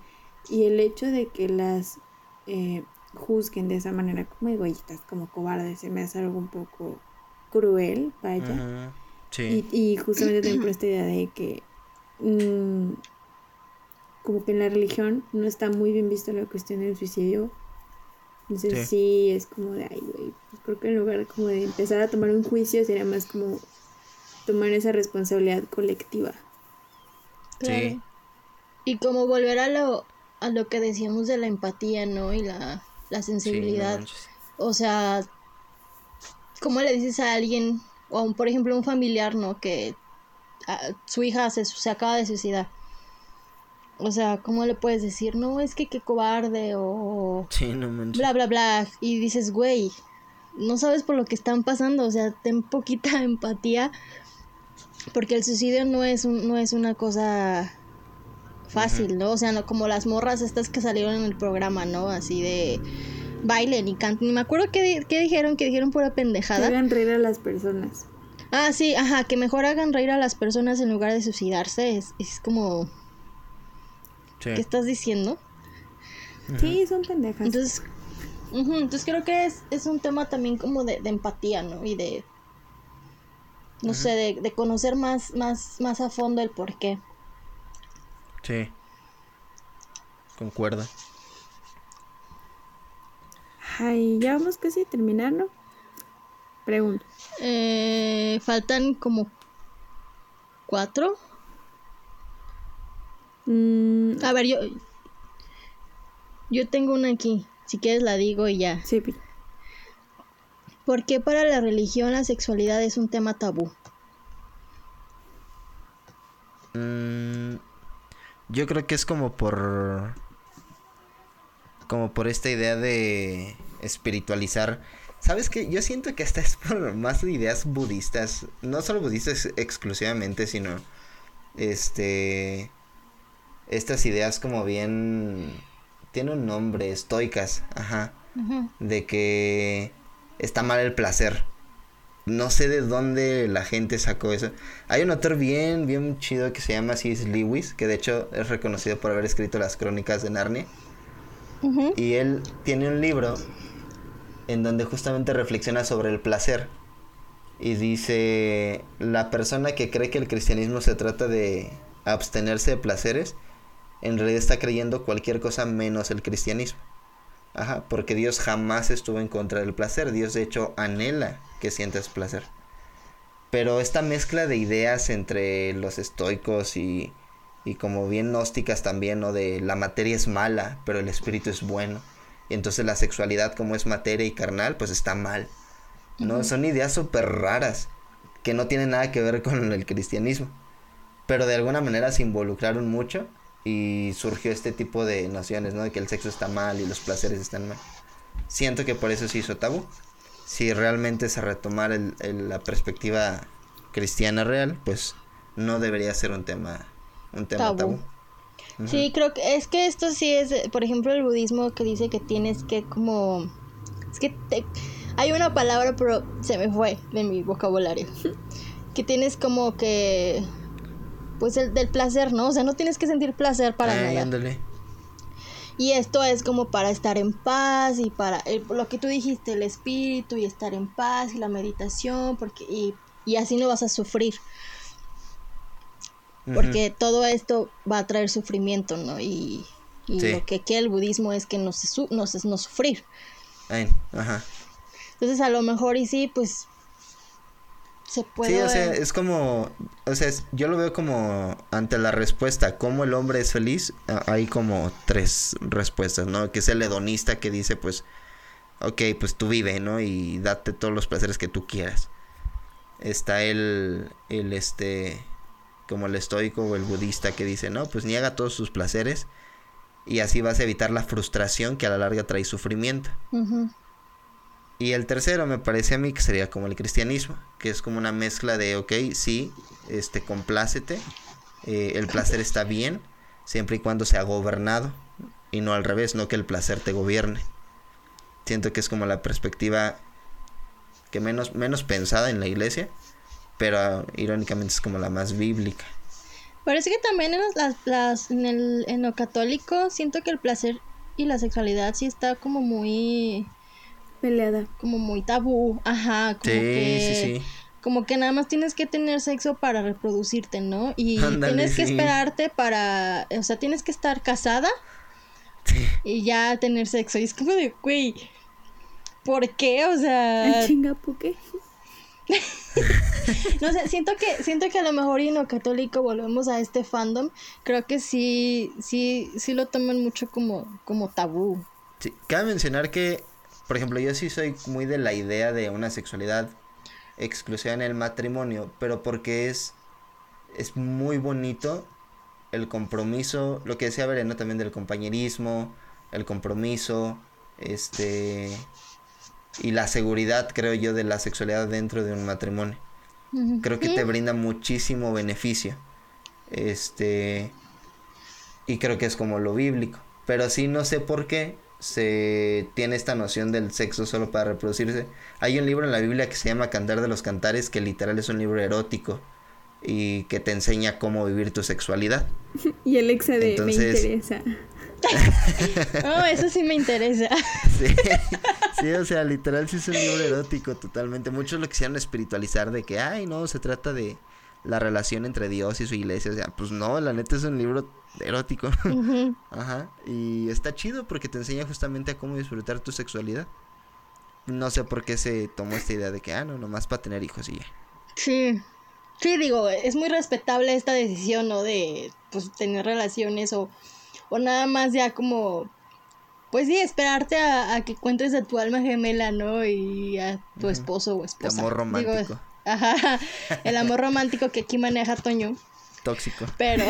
y el hecho de que las eh, juzguen de esa manera como egoístas, como cobardes, se me hace algo un poco cruel, vaya. sí. y, y, justamente tengo esta idea de que mm, como que en la religión no está muy bien visto la cuestión del suicidio. Entonces sí, es como de, ay, güey, pues creo que en lugar de como de empezar a tomar un juicio sería más como tomar esa responsabilidad colectiva. Sí. Y como volver a lo, a lo que decíamos de la empatía, ¿no? Y la, sensibilidad. o sea, ¿cómo le dices a alguien, o un, por ejemplo un familiar, ¿no? Que su hija se, se acaba de suicidar. O sea, ¿cómo le puedes decir? No, es que qué cobarde o... Sí, no Bla, bla, bla. Y dices, güey, no sabes por lo que están pasando. O sea, ten poquita empatía. Porque el suicidio no es, un, no es una cosa fácil, ¿no? O sea, no como las morras estas que salieron en el programa, ¿no? Así de bailen y canten. Ni me acuerdo qué, dijeron, que dijeron pura pendejada. Que hagan reír a las personas. Ah, sí, ajá, que mejor hagan reír a las personas en lugar de suicidarse. Es, es como... ¿Qué estás diciendo? Sí, son pendejas. Entonces, entonces creo que es, es un tema también como de, empatía, ¿no? Y de... No sé, de, de conocer más, más, más a fondo el por qué. Sí. Concuerda. Ay, ya vamos casi a terminar, ¿no? Pregunto. Eh, faltan como cuatro. Mm, a ver, yo. Yo tengo una aquí. Si quieres la digo y ya. Sí. ¿Por qué para la religión la sexualidad es un tema tabú? Mmm yo creo que es como por. Como por esta idea de espiritualizar. ¿Sabes qué? Yo siento que hasta es por más ideas budistas. No solo budistas exclusivamente, sino. Este. Estas ideas como bien. Tiene un nombre, estoicas, ajá. De que está mal el placer no sé de dónde la gente sacó eso. Hay un autor bien, bien chido que se llama C.S. Lewis, que de hecho es reconocido por haber escrito las crónicas de Narnia. Y él tiene un libro en donde justamente reflexiona sobre el placer. Y dice, la persona que cree que el cristianismo se trata de abstenerse de placeres, en realidad está creyendo cualquier cosa menos el cristianismo. Ajá, porque Dios jamás estuvo en contra del placer. Dios de hecho anhela que sientas placer. Pero esta mezcla de ideas entre los estoicos y, y como bien gnósticas también, ¿no? De la materia es mala, pero el espíritu es bueno. Y entonces la sexualidad como es materia y carnal, pues está mal. ¿No? Son ideas súper raras que no tienen nada que ver con el cristianismo. Pero de alguna manera se involucraron mucho y surgió este tipo de nociones, ¿no? De que el sexo está mal y los placeres están mal. Siento que por eso se hizo tabú. Si realmente se retomara el, la perspectiva cristiana real, pues no debería ser un tema, un tema tabú. Sí, creo que es que esto sí es, por ejemplo, el budismo que dice que tienes que como... Es que hay una palabra, pero se me fue de mi vocabulario. que tienes como que... Pues el del placer, ¿no? O sea, no tienes que sentir placer para nada. Y esto es como para estar en paz y para lo que tú dijiste, el espíritu y estar en paz y la meditación, porque y, y así no vas a sufrir porque todo esto va a traer sufrimiento, ¿no? Y, lo que quiere el budismo es que no, se no, no sufrir. ajá. Entonces a lo mejor y sí, pues se puede... Sí, o sea, es como, o sea, yo lo veo como ante la respuesta, ¿cómo el hombre es feliz? Hay como tres respuestas, ¿no? Que es el hedonista que dice, pues, ok, pues tú vive, ¿no? Y date todos los placeres que tú quieras. Está el, el este, como el estoico o el budista que dice, no, pues niega todos sus placeres y así vas a evitar la frustración que a la larga trae sufrimiento. Y el tercero me parece a mí que sería como el cristianismo, que es como una mezcla de, ok, sí, este, complácete, eh, el placer está bien, siempre y cuando sea gobernado, y no al revés, no que el placer te gobierne. Siento que es como la perspectiva que menos, menos pensada en la iglesia, pero irónicamente es como la más bíblica. Parece que también en, las, las, en, el, en lo católico siento que el placer y la sexualidad sí está como muy peleada, como muy tabú, ajá, como que como que nada más tienes que tener sexo para reproducirte, ¿no? Y tienes que esperarte para, o sea, tienes que estar casada y ya tener sexo. Y es como de, güey, ¿por qué? O sea, chinga, ¿por qué? no sé, siento que, siento que a lo mejor y en lo católico volvemos a este fandom. Creo que sí, sí, sí lo toman mucho como, como tabú. Sí, cabe mencionar que, por ejemplo, yo sí soy muy de la idea de una sexualidad exclusiva en el matrimonio, pero porque es, es muy bonito el compromiso, lo que decía Verena también del compañerismo, el compromiso, este y la seguridad, creo yo, de la sexualidad dentro de un matrimonio. Creo que te brinda muchísimo beneficio. Este. Y creo que es como lo bíblico. Pero sí, no sé por qué se tiene esta noción del sexo solo para reproducirse. Hay un libro en la Biblia que se llama Cantar de los Cantares, que literal es un libro erótico y que te enseña cómo vivir tu sexualidad. y el ex de me interesa. oh, eso sí me interesa. Sí. o sea, literal sí es un libro erótico totalmente. Muchos lo quisieron espiritualizar de que, ay, no, se trata de la relación entre Dios y su iglesia. O sea, pues no, la neta es un libro erótico. Ajá. Y está chido porque te enseña justamente a cómo disfrutar tu sexualidad. No sé por qué se tomó esta idea de que, ah, no, nomás para tener hijos y ya. Sí. Sí, digo, es muy respetable esta decisión, ¿no? De, pues, tener relaciones o o nada más ya como, pues sí, esperarte a, que cuentes a tu alma gemela, ¿no? Y a tu esposo o esposa. El amor romántico. ajá, el amor romántico que aquí maneja Toño. Tóxico. Pero.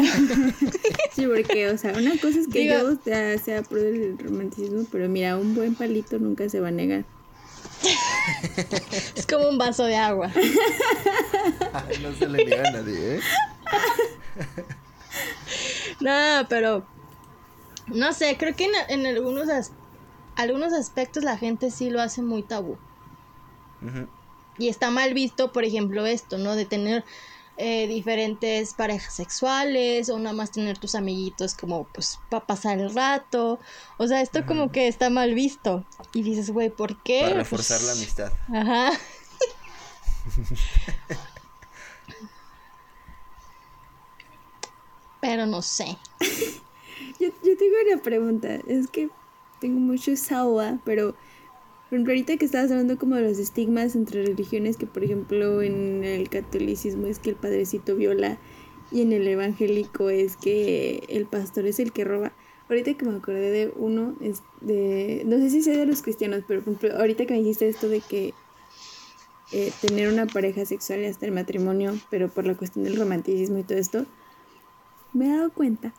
sí, porque, o sea, una cosa es que yo sea, sea pro del romanticismo, pero mira, un buen palito nunca se va a negar. es como un vaso de agua. no se le niega a nadie, ¿eh? no, pero no sé, creo que en, algunos, algunos aspectos la gente sí lo hace muy tabú. Y está mal visto, por ejemplo, esto, ¿no? De tener eh, diferentes parejas sexuales o nada más tener tus amiguitos como pues para pasar el rato. O sea, esto como que está mal visto. Y dices, güey, ¿por qué? Para reforzar la pues, amistad. Ajá. Pero no sé. Yo, yo tengo una pregunta. Es que tengo mucho sawa, pero ahorita que estabas hablando como de los estigmas entre religiones, que por ejemplo en el catolicismo es que el padrecito viola y en el evangélico es que el pastor es el que roba. Ahorita que me acordé de uno, es de, no sé si sea de los cristianos, pero por ejemplo, ahorita que me dijiste esto de que eh, tener una pareja sexual y hasta el matrimonio, pero por la cuestión del romanticismo y todo esto, me he dado cuenta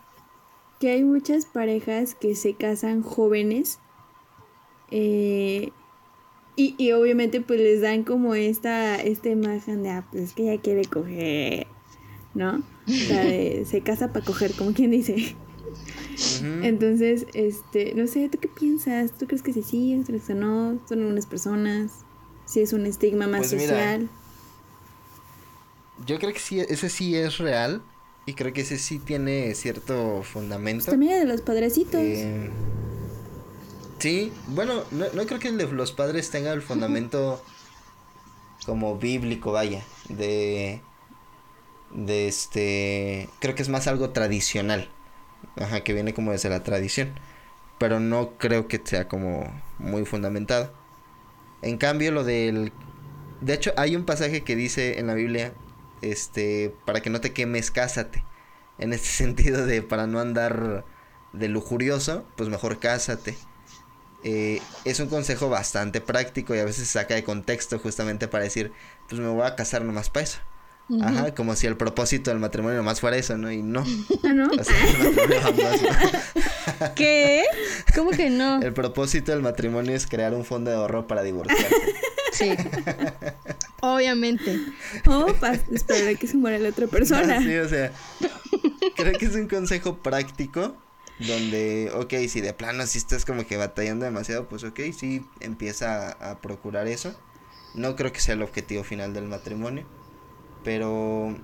que hay muchas parejas que se casan jóvenes eh, y, y, obviamente pues les dan como esta, esta imagen de, ah, pues es que ella quiere coger, ¿no? O sea, de, se casa para coger, como quien dice. Entonces, este, no sé, ¿tú qué piensas? ¿Tú crees que sí, sí, ¿tú crees que no? ¿Son unas personas? ¿Si es un estigma más pues social? yo creo que sí, ese sí es real y creo que ese sí tiene cierto fundamento. Pues también de los padrecitos. Eh, sí, bueno, no, no, creo que el de los padres tenga el fundamento como bíblico, vaya, de de este creo que es más algo tradicional ajá que viene como desde la tradición pero no creo que sea como muy fundamentado. En cambio lo del de hecho hay un pasaje que dice en la Biblia este para que no te quemes cásate en este sentido de para no andar de lujurioso pues mejor cásate eh, es un consejo bastante práctico y a veces se saca de contexto justamente para decir pues me voy a casar nomás para eso Ajá, como si el propósito del matrimonio nomás fuera eso, ¿no? Y no. ¿Ah, no? ¿Qué? ¿Cómo que no? El propósito del matrimonio es crear un fondo de ahorro para divorciarse. Sí. Obviamente. O para esperar que se muera la otra persona. sí, o sea, creo que es un consejo práctico donde, ok, si de plano si estás como que batallando demasiado, pues ok, sí, empieza a procurar eso. No creo que sea el objetivo final del matrimonio pero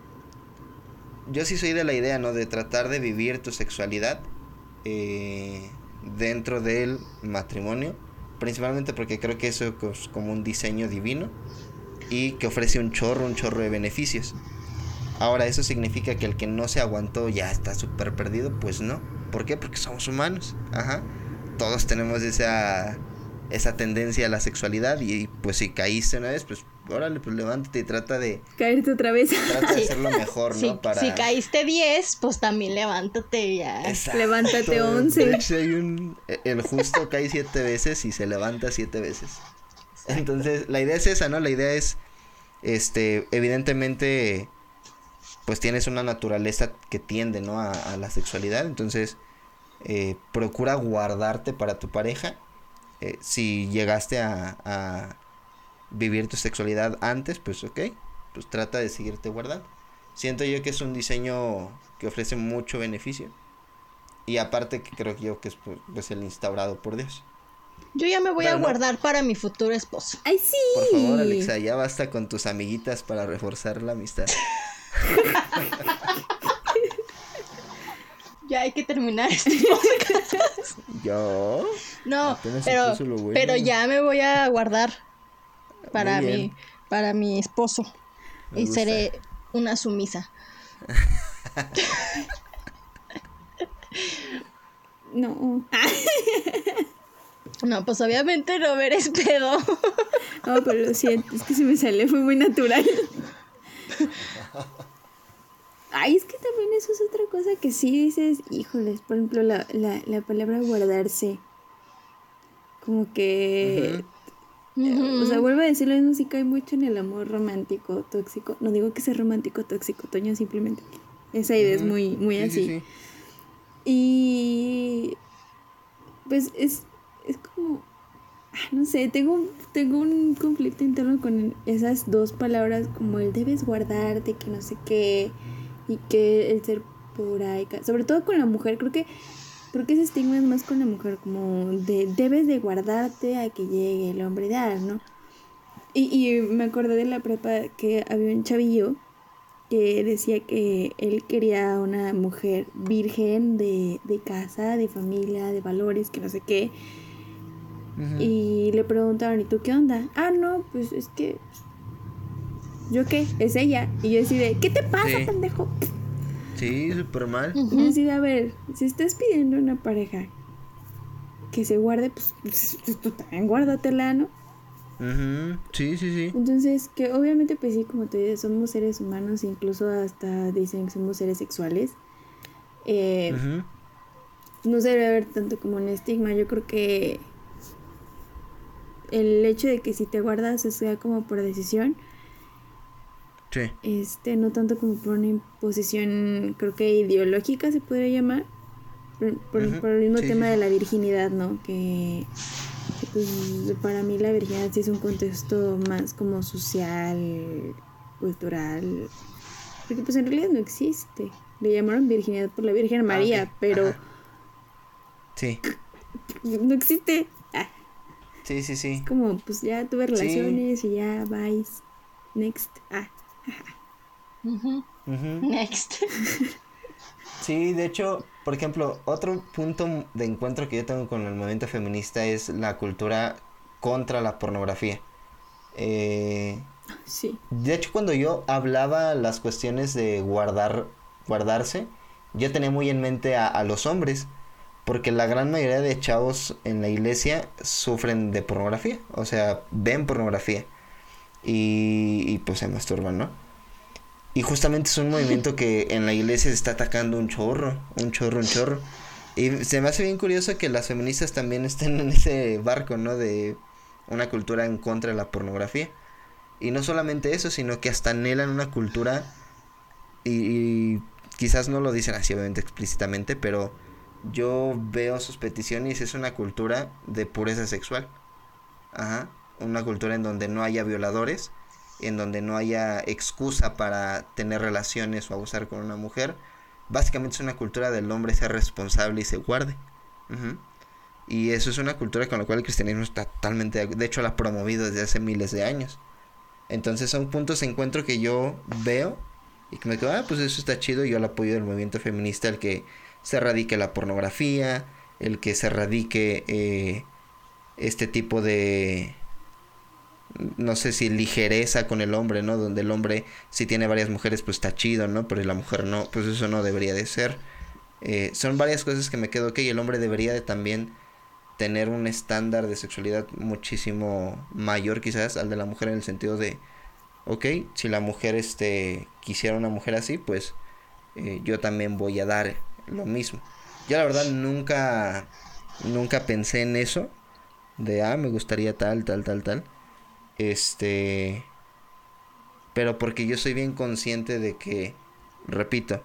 yo sí soy de la idea, ¿no? De tratar de vivir tu sexualidad eh, dentro del matrimonio. Principalmente porque creo que eso es como un diseño divino y que ofrece un chorro, un chorro de beneficios. Ahora, ¿eso significa que el que no se aguantó ya está súper perdido? Pues no. ¿Por qué? Porque somos humanos. Ajá. Todos tenemos esa, esa tendencia a la sexualidad y pues si caíste una vez, pues órale, pues levántate y trata de... Caerte otra vez. Trata de hacerlo mejor, ¿no? Si, Para... si caíste 10, pues también levántate ya. Levántate 11. hay un... El justo cae siete veces y se levanta siete veces. Entonces, la idea es esa, ¿no? La idea es, este, evidentemente, pues tienes una naturaleza que tiende, ¿no? A, la sexualidad. Entonces, eh, procura guardarte para tu pareja. Eh, si llegaste a vivir tu sexualidad antes, pues ok, pues trata de seguirte guardando. Siento yo que es un diseño que ofrece mucho beneficio. Y aparte que creo yo que es pues, el instaurado por Dios. Yo ya me voy a guardar para mi futuro esposo. ¡Ay, sí! Por favor, Alexa, ya basta con tus amiguitas para reforzar la amistad. ya hay que terminar este ¿Yo? No, pero, pero ya me voy a guardar para mi, para mi esposo. y seré una sumisa. no. no, pues obviamente no eres pedo. no, pero lo siento, es que se me salió, fue muy natural. Ay, es que también eso es otra cosa que sí dices, híjoles, por ejemplo, la, la, la palabra guardarse. Como que o sea, vuelvo a decir lo mismo, sí cae mucho en el amor romántico, tóxico. No digo que sea romántico, tóxico, Toño, simplemente. Esa idea es muy, muy así. Y pues es, es como, ah, no sé, tengo, tengo un conflicto interno con esas dos palabras, como el debes guardarte, que no sé qué, y que el ser por ahí, sobre todo con la mujer, creo que Creo que ese estigma es más con la mujer, como de debes de guardarte a que llegue el hombre ideal, ¿no? Y, y me acordé de la prepa que había un chavillo que decía que él quería una mujer virgen de, de casa, de familia, de valores, que no sé qué. Y le preguntaron, ¿y tú qué onda? Ah, no, pues es que... ¿Yo qué? Es ella. Y yo decía, ¿qué te pasa, pendejo? Sí, súper mal. Y a ver, si estás pidiendo una pareja que se guarde, pues, pues tú también guárdatela, ¿no? Sí, sí, sí. Entonces, que obviamente, pues sí, como te dices, somos seres humanos, incluso hasta dicen que somos seres sexuales. Eh, no se debe ver tanto como un estigma. Yo creo que el hecho de que si te guardas sea como por decisión, este, no tanto como por una imposición, creo que ideológica se podría llamar. por, el mismo tema de la virginidad, ¿no? Que, pues, para mí la virginidad sí es un contexto más como social, cultural, porque pues en realidad no existe. Le llamaron virginidad por la Virgen ah, María, pero... Sí. No existe. Ah. Sí, sí, sí. Es como, pues ya tuve relaciones y ya vais. Next. Ah. Next. sí, de hecho, por ejemplo, otro punto de encuentro que yo tengo con el movimiento feminista es la cultura contra la pornografía. Eh, sí. De hecho, cuando yo hablaba las cuestiones de guardar, guardarse, yo tenía muy en mente a, a los hombres, porque la gran mayoría de chavos en la iglesia sufren de pornografía, o sea, ven pornografía y, pues se masturban, ¿no? Y justamente es un movimiento que en la iglesia se está atacando un chorro, un chorro, un chorro. Y se me hace bien curioso que las feministas también estén en ese barco, ¿no? De una cultura en contra de la pornografía. Y no solamente eso, sino que hasta anhelan una cultura y, quizás no lo dicen así obviamente explícitamente, pero yo veo sus peticiones es una cultura de pureza sexual. Ajá, una cultura en donde no haya violadores, en donde no haya excusa para tener relaciones o abusar con una mujer. Básicamente es una cultura del hombre ser responsable y se guarde. Y eso es una cultura con la cual el cristianismo está totalmente, de hecho la ha promovido desde hace miles de años. Entonces son puntos de encuentro que yo veo y que me quedo, ah, pues eso está chido, yo el apoyo del movimiento feminista, el que se erradique la pornografía, el que se erradique eh, este tipo de, no sé si ligereza con el hombre, ¿no? Donde el hombre si tiene varias mujeres pues está chido, ¿no? Pero la mujer no, pues eso no debería de ser. Eh, son varias cosas que me quedo que el hombre debería de también tener un estándar de sexualidad muchísimo mayor quizás al de la mujer en el sentido de, ok, si la mujer este, quisiera una mujer así, pues eh, yo también voy a dar lo mismo. Yo la verdad nunca, nunca pensé en eso, de, ah, me gustaría tal, tal, tal, tal. Este, pero porque yo soy bien consciente de que, repito,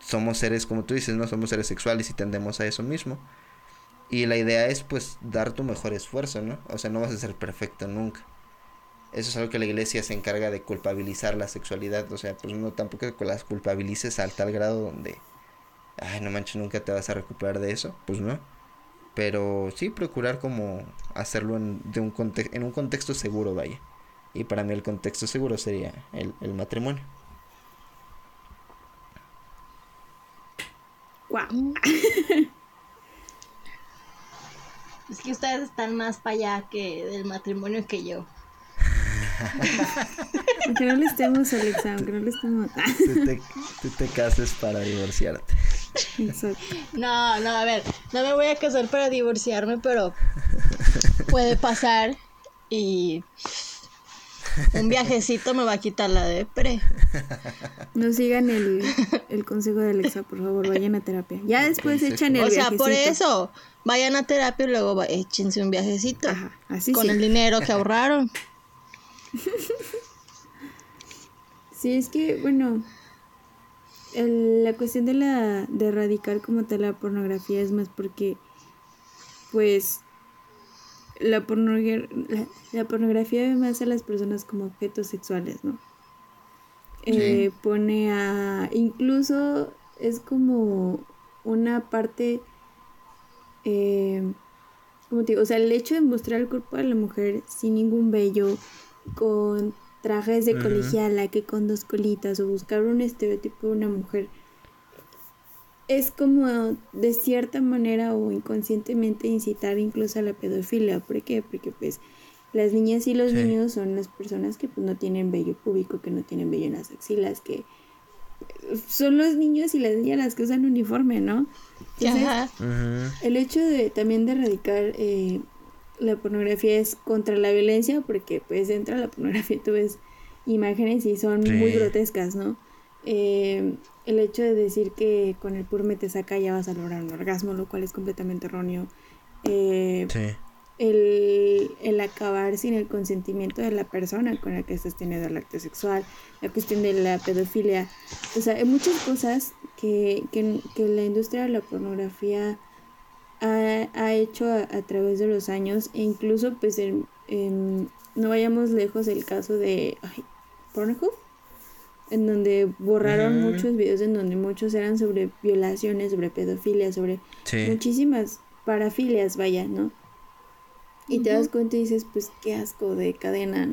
somos seres, como tú dices, no somos seres sexuales y tendemos a eso mismo. Y la idea es pues dar tu mejor esfuerzo, ¿no? O sea, no vas a ser perfecto nunca. Eso es algo que la iglesia se encarga de culpabilizar la sexualidad. O sea, pues no tampoco las culpabilices al tal grado donde, ay, no manches, nunca te vas a recuperar de eso. Pues no. Pero sí procurar como hacerlo en, de un, en un contexto seguro, vaya. Y para mí el contexto seguro sería el, el matrimonio. Wow. Es que ustedes están más para allá que del matrimonio que yo. aunque no le estemos, Alexa, aunque no le estemos. tú, te, tú te cases para divorciarte. Exacto. No, no, a ver, no me voy a casar para divorciarme, pero puede pasar y un viajecito me va a quitar la depre. No sigan el, el consejo de Alexa, por favor, vayan a terapia. Ya después echan el O sea, por eso, vayan a terapia y luego échense un viajecito. Ajá, así Con el dinero que ahorraron. Sí, es que, bueno, la cuestión de la de erradicar como tal la pornografía es más porque, pues, la, pornografía, la, pornografía ve más a las personas como objetos sexuales, ¿no? Eh, pone a... Incluso es como una parte... Eh, como te digo, o sea, el hecho de mostrar el cuerpo de la mujer sin ningún vello, con trajes de colegiala, que con dos colitas, o buscar un estereotipo de una mujer, es como de cierta manera o inconscientemente incitar incluso a la pedofilia. ¿Por qué? Porque pues las niñas y los niños son las personas que pues, no tienen vello público, que no tienen vello en las axilas, que son los niños y las niñas las que usan uniforme, ¿no? el hecho de también de erradicar eh, la pornografía es contra la violencia, porque pues dentro de la pornografía tú ves imágenes y son muy grotescas, ¿no? Eh, el hecho de decir que con el purme te saca ya vas a lograr un orgasmo, lo cual es completamente erróneo. Eh, el, el, acabar sin el consentimiento de la persona con la que estás teniendo el acto sexual, la cuestión de la pedofilia. O sea, hay muchas cosas que, que, que la industria de la pornografía ha, ha hecho a, través de los años e incluso pues en, no vayamos lejos el caso de ay, Pornhub en donde borraron muchos videos en donde muchos eran sobre violaciones, sobre pedofilia, sobre muchísimas parafilias, vaya, ¿no? Y te das cuenta y dices, pues qué asco de cadena,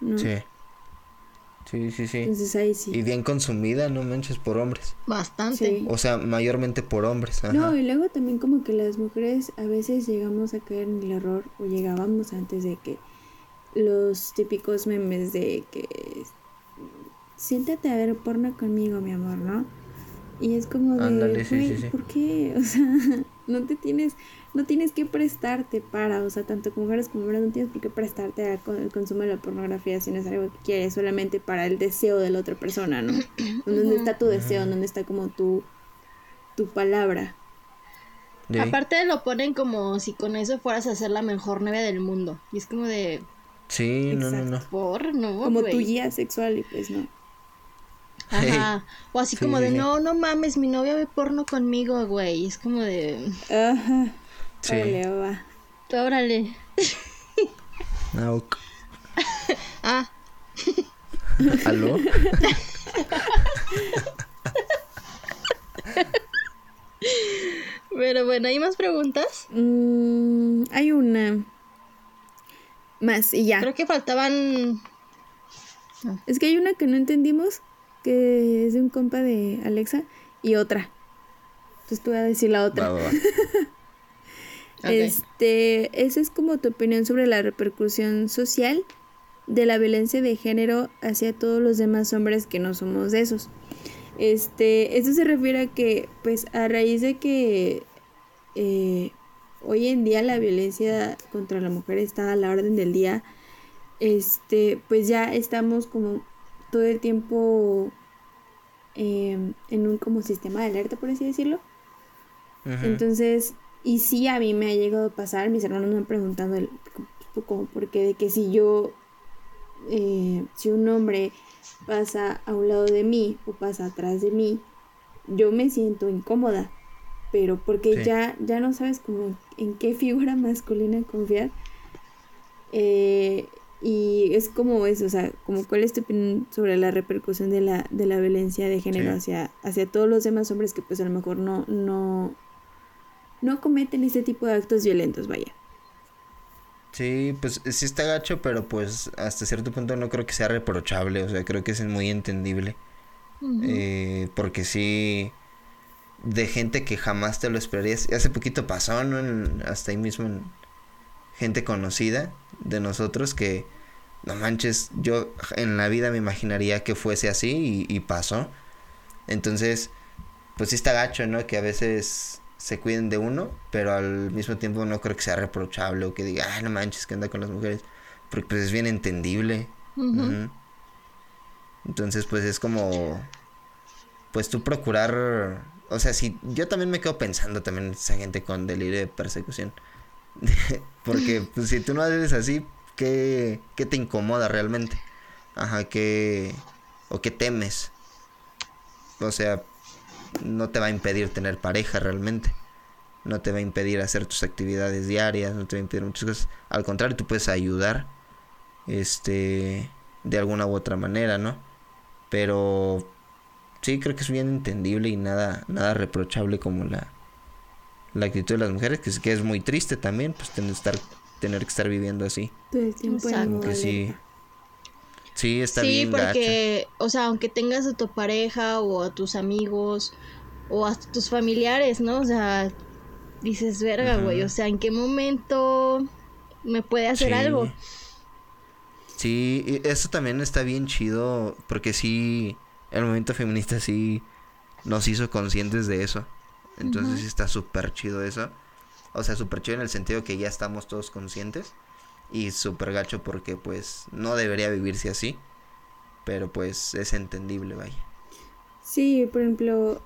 ¿no? Sí. Sí, sí, sí. Entonces ahí sí. Y bien consumida, no manches, por hombres. Bastante. O sea, mayormente por hombres. No, y luego también como que las mujeres a veces llegamos a caer en el error, o llegábamos antes de que los típicos memes de que siéntate a ver porno conmigo, mi amor, ¿no? Y es como de, ¿por qué? O sea, no te tienes, no tienes que prestarte para, o sea, tanto como mujeres como hombres no tienes por qué prestarte al consumo de la pornografía si no es algo que quieres, solamente para el deseo de la otra persona, ¿no? ¿Dónde está tu deseo? ¿Dónde está como tu, tu palabra? Aparte lo ponen como si con eso fueras a ser la mejor novia del mundo. Y es como de... Sí, no, no, no. Por, no. Como tu guía sexual y pues no. Ajá. O así como de, no, no mames, mi novia ve porno conmigo, güey. Es como de... Ajá. Sí. Órale, va. Órale. No. ah. ¿Aló? Pero bueno, ¿hay más preguntas? Mm, hay una. Más y ya. Creo que faltaban... Es que hay una que no entendimos que es de un compa de Alexa, y otra. Entonces tú voy a decir la otra. Este, esa es como tu opinión sobre la repercusión social de la violencia de género hacia todos los demás hombres que no somos de esos. Este, esto se refiere a que, pues, a raíz de que eh, hoy en día la violencia contra la mujer está a la orden del día, este, pues ya estamos como todo el tiempo em, en un como sistema de alerta, por así decirlo. Entonces, y sí, a mí me ha llegado a pasar, mis hermanos me han preguntado el, como, por qué, de que si yo, eh, si un hombre pasa a un lado de mí o pasa atrás de mí, yo me siento incómoda, pero porque ya, ya no sabes como en qué figura masculina confiar. Eh, y es como eso, o sea, como cuál es tu opinión sobre la repercusión de la, de la violencia de género hacia, hacia todos los demás hombres que pues a lo mejor no, no, no cometen ese tipo de actos violentos, vaya. Sí, pues sí está gacho, pero pues hasta cierto punto no creo que sea reprochable, o sea, creo que es muy entendible. eh, porque sí, de gente que jamás te lo esperarías. Hace poquito pasó, ¿no? hasta ahí mismo en gente conocida de nosotros que, no manches, yo en la vida me imaginaría que fuese así y, pasó. Entonces, pues sí está gacho, ¿no? Que a veces se cuiden de uno, pero al mismo tiempo no creo que sea reprochable o que diga, ay, no manches, que anda con las mujeres. Porque pues es bien entendible. Entonces, pues es como, pues tú procurar, o sea, si yo también me quedo pensando también esa gente con delirio de persecución. Porque pues, si tú no haces así, ¿qué, ¿qué, te incomoda realmente? Ajá, ¿qué, o qué temes? O sea, no te va a impedir tener pareja realmente. No te va a impedir hacer tus actividades diarias, no te va a impedir muchas cosas. Al contrario, tú puedes ayudar, este, de alguna u otra manera, ¿no? Pero sí creo que es bien entendible y nada, nada reprochable como la, la actitud de las mujeres, que, que es muy triste también, pues tener, estar, tener que estar viviendo así. sí. Sí, está bien. Sí, porque, o sea, aunque tengas a tu pareja o a tus amigos o a tus familiares, ¿no? O sea, dices, verga, güey, o sea, ¿en qué momento me puede hacer algo? Sí, eso también está bien chido, porque sí, el movimiento feminista sí nos hizo conscientes de eso. Entonces sí está súper chido eso. O sea, súper chido en el sentido que ya estamos todos conscientes. Y súper gacho porque pues no debería vivirse así. Pero pues es entendible, vaya. Sí, por ejemplo,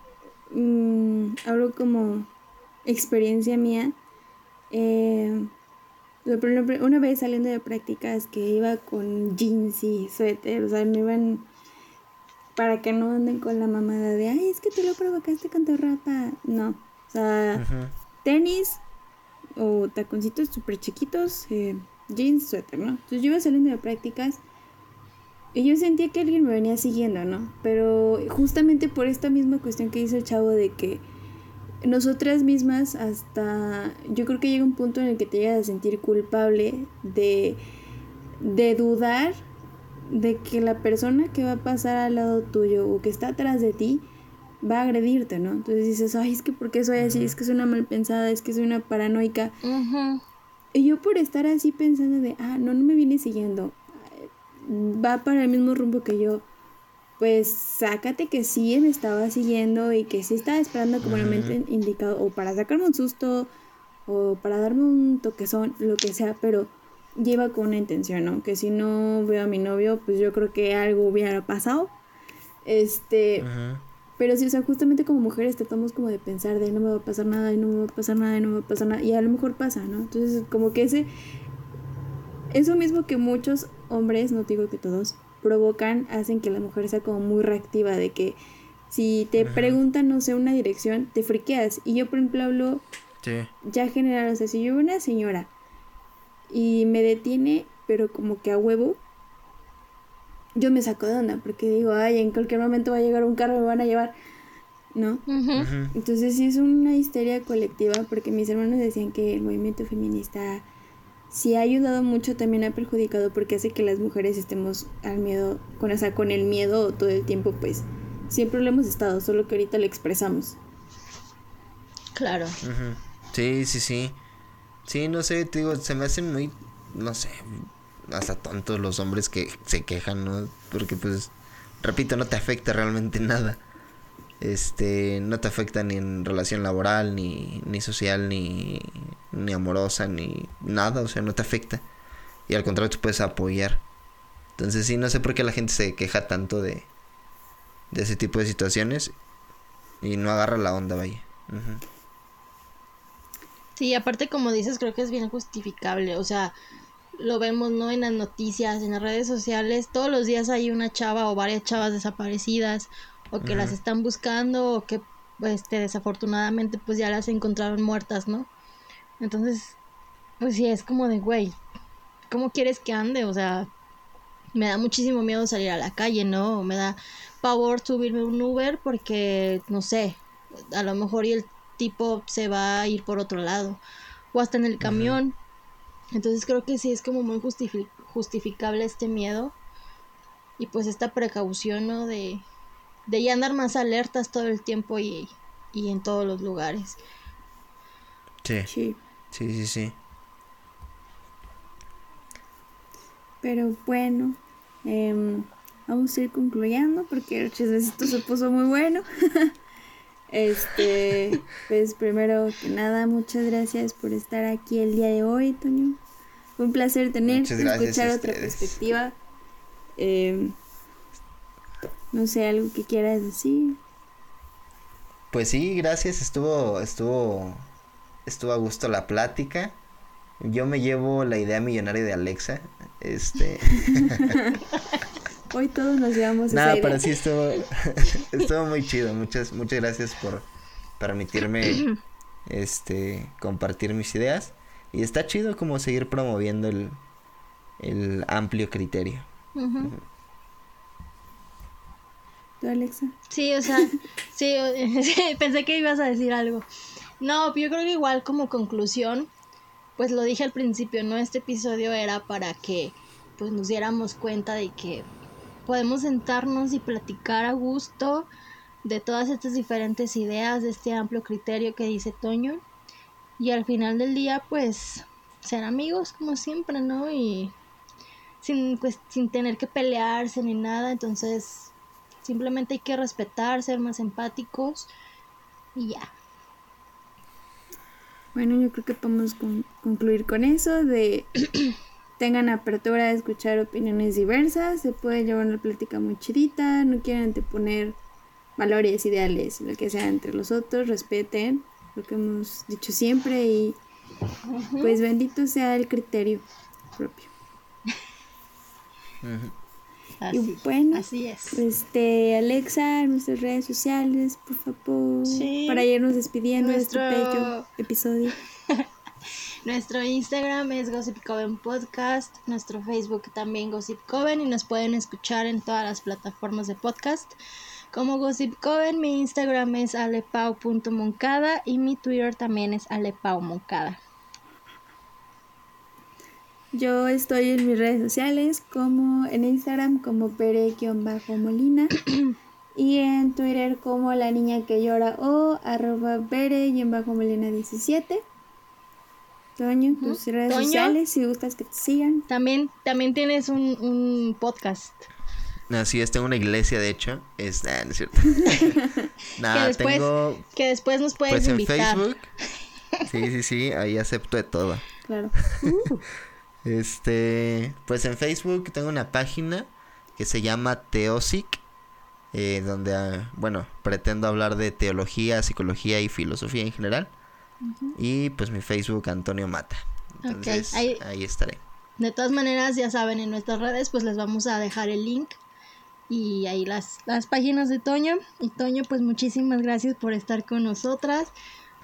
mmm, hablo como experiencia mía. Eh, una vez saliendo de prácticas que iba con jeans y suéter, o sea, no iban para que no anden con la mamada de, ay, es que tú lo provocaste con tu ropa. No, o sea, tenis o taconcitos súper chiquitos, eh, jeans, suéter, ¿no? Entonces yo iba saliendo de prácticas y yo sentía que alguien me venía siguiendo, ¿no? Pero justamente por esta misma cuestión que dice el chavo de que nosotras mismas hasta yo creo que llega un punto en el que te llegas a sentir culpable de, de dudar de que la persona que va a pasar al lado tuyo o que está atrás de ti va a agredirte, ¿no? Entonces dices, ay, es que ¿por qué soy así? Es que soy una mal pensada, es que soy una paranoica. Y yo por estar así pensando de, ah, no, no me viene siguiendo, va para el mismo rumbo que yo, pues sácate que sí me estaba siguiendo y que sí estaba esperando como el momento indicado, o para sacarme un susto, o para darme un toquezón, lo que sea, pero lleva con una intención, ¿no? Que si no veo a mi novio, pues yo creo que algo hubiera pasado. Este, pero sí, o sea, justamente como mujeres tratamos como de pensar de no me va a pasar nada, y no me va a pasar nada, y no me va a pasar nada, y a lo mejor pasa, ¿no? Entonces, como que ese, eso mismo que muchos hombres, no digo que todos, provocan, hacen que la mujer sea como muy reactiva, de que si te preguntan, no sé, una dirección, te friqueas. Y yo, por ejemplo, hablo ya general, o sea, si yo veo una señora y me detiene, pero como que a huevo, yo me saco de onda, porque digo, ay, en cualquier momento va a llegar un carro, me van a llevar, ¿no? Entonces sí es una histeria colectiva, porque mis hermanos decían que el movimiento feminista sí ha ayudado mucho, también ha perjudicado porque hace que las mujeres estemos al miedo, con, o sea, con el miedo todo el tiempo, pues siempre lo hemos estado, solo que ahorita lo expresamos. Claro. Sí, sí, sí. Sí, no sé, te digo, se me hacen muy, no sé, hasta tontos los hombres que se quejan, ¿no? Porque pues, repito, no te afecta realmente nada. Este no te afecta ni en relación laboral ni, ni social ni, ni amorosa ni nada o sea no te afecta. Y al contrario te puedes apoyar. Entonces sí no sé por qué la gente se queja tanto de de ese tipo de situaciones y no agarra la onda vaya. Sí aparte como dices creo que es bien justificable o sea lo vemos no en las noticias en las redes sociales todos los días hay una chava o varias chavas desaparecidas o que las están buscando o que este desafortunadamente pues ya las encontraron muertas, ¿no? Entonces, pues sí es como de, güey, ¿cómo quieres que ande? O sea, me da muchísimo miedo salir a la calle, ¿no? Me da pavor subirme un Uber porque no sé, a lo mejor y el tipo se va a ir por otro lado o hasta en el camión. Entonces creo que sí es como muy justificable este miedo y pues esta precaución, ¿no? De, de ya andar más alertas todo el tiempo y, en todos los lugares. Sí. Sí, sí, sí. Pero bueno, em, vamos a ir concluyendo porque esto se puso muy bueno. este, pues primero que nada, muchas gracias por estar aquí el día de hoy, Toño. Fue un placer tenerte, escuchar otra perspectiva. Eh, no sé, algo que quieras decir. Pues sí, gracias, estuvo, estuvo, estuvo a gusto la plática. Yo me llevo la idea millonaria de Alexa. Este. Hoy todos nos llevamos Nada, pero sí estuvo, estuvo muy chido. Muchas, muchas gracias por permitirme este compartir mis ideas. Y está chido como seguir promoviendo el, el amplio criterio. ¿Tú, Alexa? Sí, o sea, sí, pensé que ibas a decir algo. No, yo creo que igual como conclusión, pues lo dije al principio, ¿no? Este episodio era para que pues nos diéramos cuenta de que podemos sentarnos y platicar a gusto de todas estas diferentes ideas, de este amplio criterio que dice Toño. Y al final del día, pues, ser amigos como siempre, ¿no? Y sin, pues, sin tener que pelearse ni nada. Entonces, Simplemente hay que respetar, ser más empáticos y ya. Bueno, yo creo que podemos concluir con eso de tengan apertura a escuchar opiniones diversas, se puede llevar una plática muy chidita, no quieren anteponer valores, ideales, lo que sea entre los otros, respeten lo que hemos dicho siempre y pues bendito sea el criterio propio. Ujú. y Así, bueno, así es. este, Alexa, nuestras redes sociales, por favor, Sí. para irnos despidiendo Nuestro- de este bello episodio. Nuestro Instagram es Gossip Coven Podcast, nuestro Facebook también Gossip Coven y nos pueden escuchar en todas las plataformas de podcast como Gossip Coven. Mi Instagram es alepau.moncada y mi Twitter también es alepaumoncada. Yo estoy en mis redes sociales como en Instagram como pere-molina y en Twitter como la niña que llora o arroba pere-molina 17. Toño, tus redes Toño. sociales si gustas que te sigan. También, también tienes un, un podcast Así es, tengo una iglesia, de hecho. Es, nah, no es cierto. Nah, que, después, tengo que después nos puedes pues en. Facebook. Sí, sí, sí, ahí acepto de todo. Claro. Este, pues en Facebook tengo una página que se llama Teosic, eh, donde, ah, bueno, pretendo hablar de teología, psicología y filosofía en general. Y pues mi Facebook Antonio Mata. Entonces, ahí- ahí estaré. De todas maneras, ya saben, en nuestras redes pues les vamos a dejar el link y ahí las, las páginas de Toño. Y Toño, pues muchísimas gracias por estar con nosotras,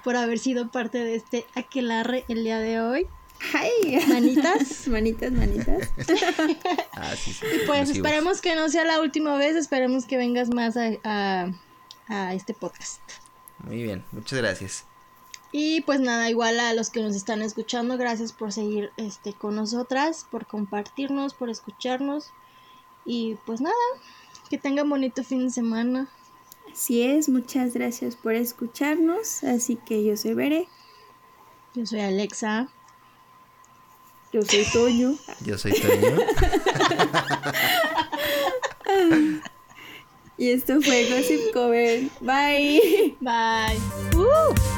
por haber sido parte de este aquelarre el día de hoy. ¡Ay! Manitas. manitas, manitas. Ah, sí, sí. Pues esperemos que no sea la última vez, esperemos que vengas más a, a- a este podcast. Muy bien, muchas gracias. Y pues nada, igual a los que nos están escuchando, gracias por seguir este con nosotras, por compartirnos, por escucharnos. Y pues nada, que tengan bonito fin de semana. Así es, muchas gracias por escucharnos. Así que yo soy Bere, Yo soy Alexa. yo soy Toño. Yo soy Toño. Y esto fue Gossip Cover. Bye. Bye. Uh.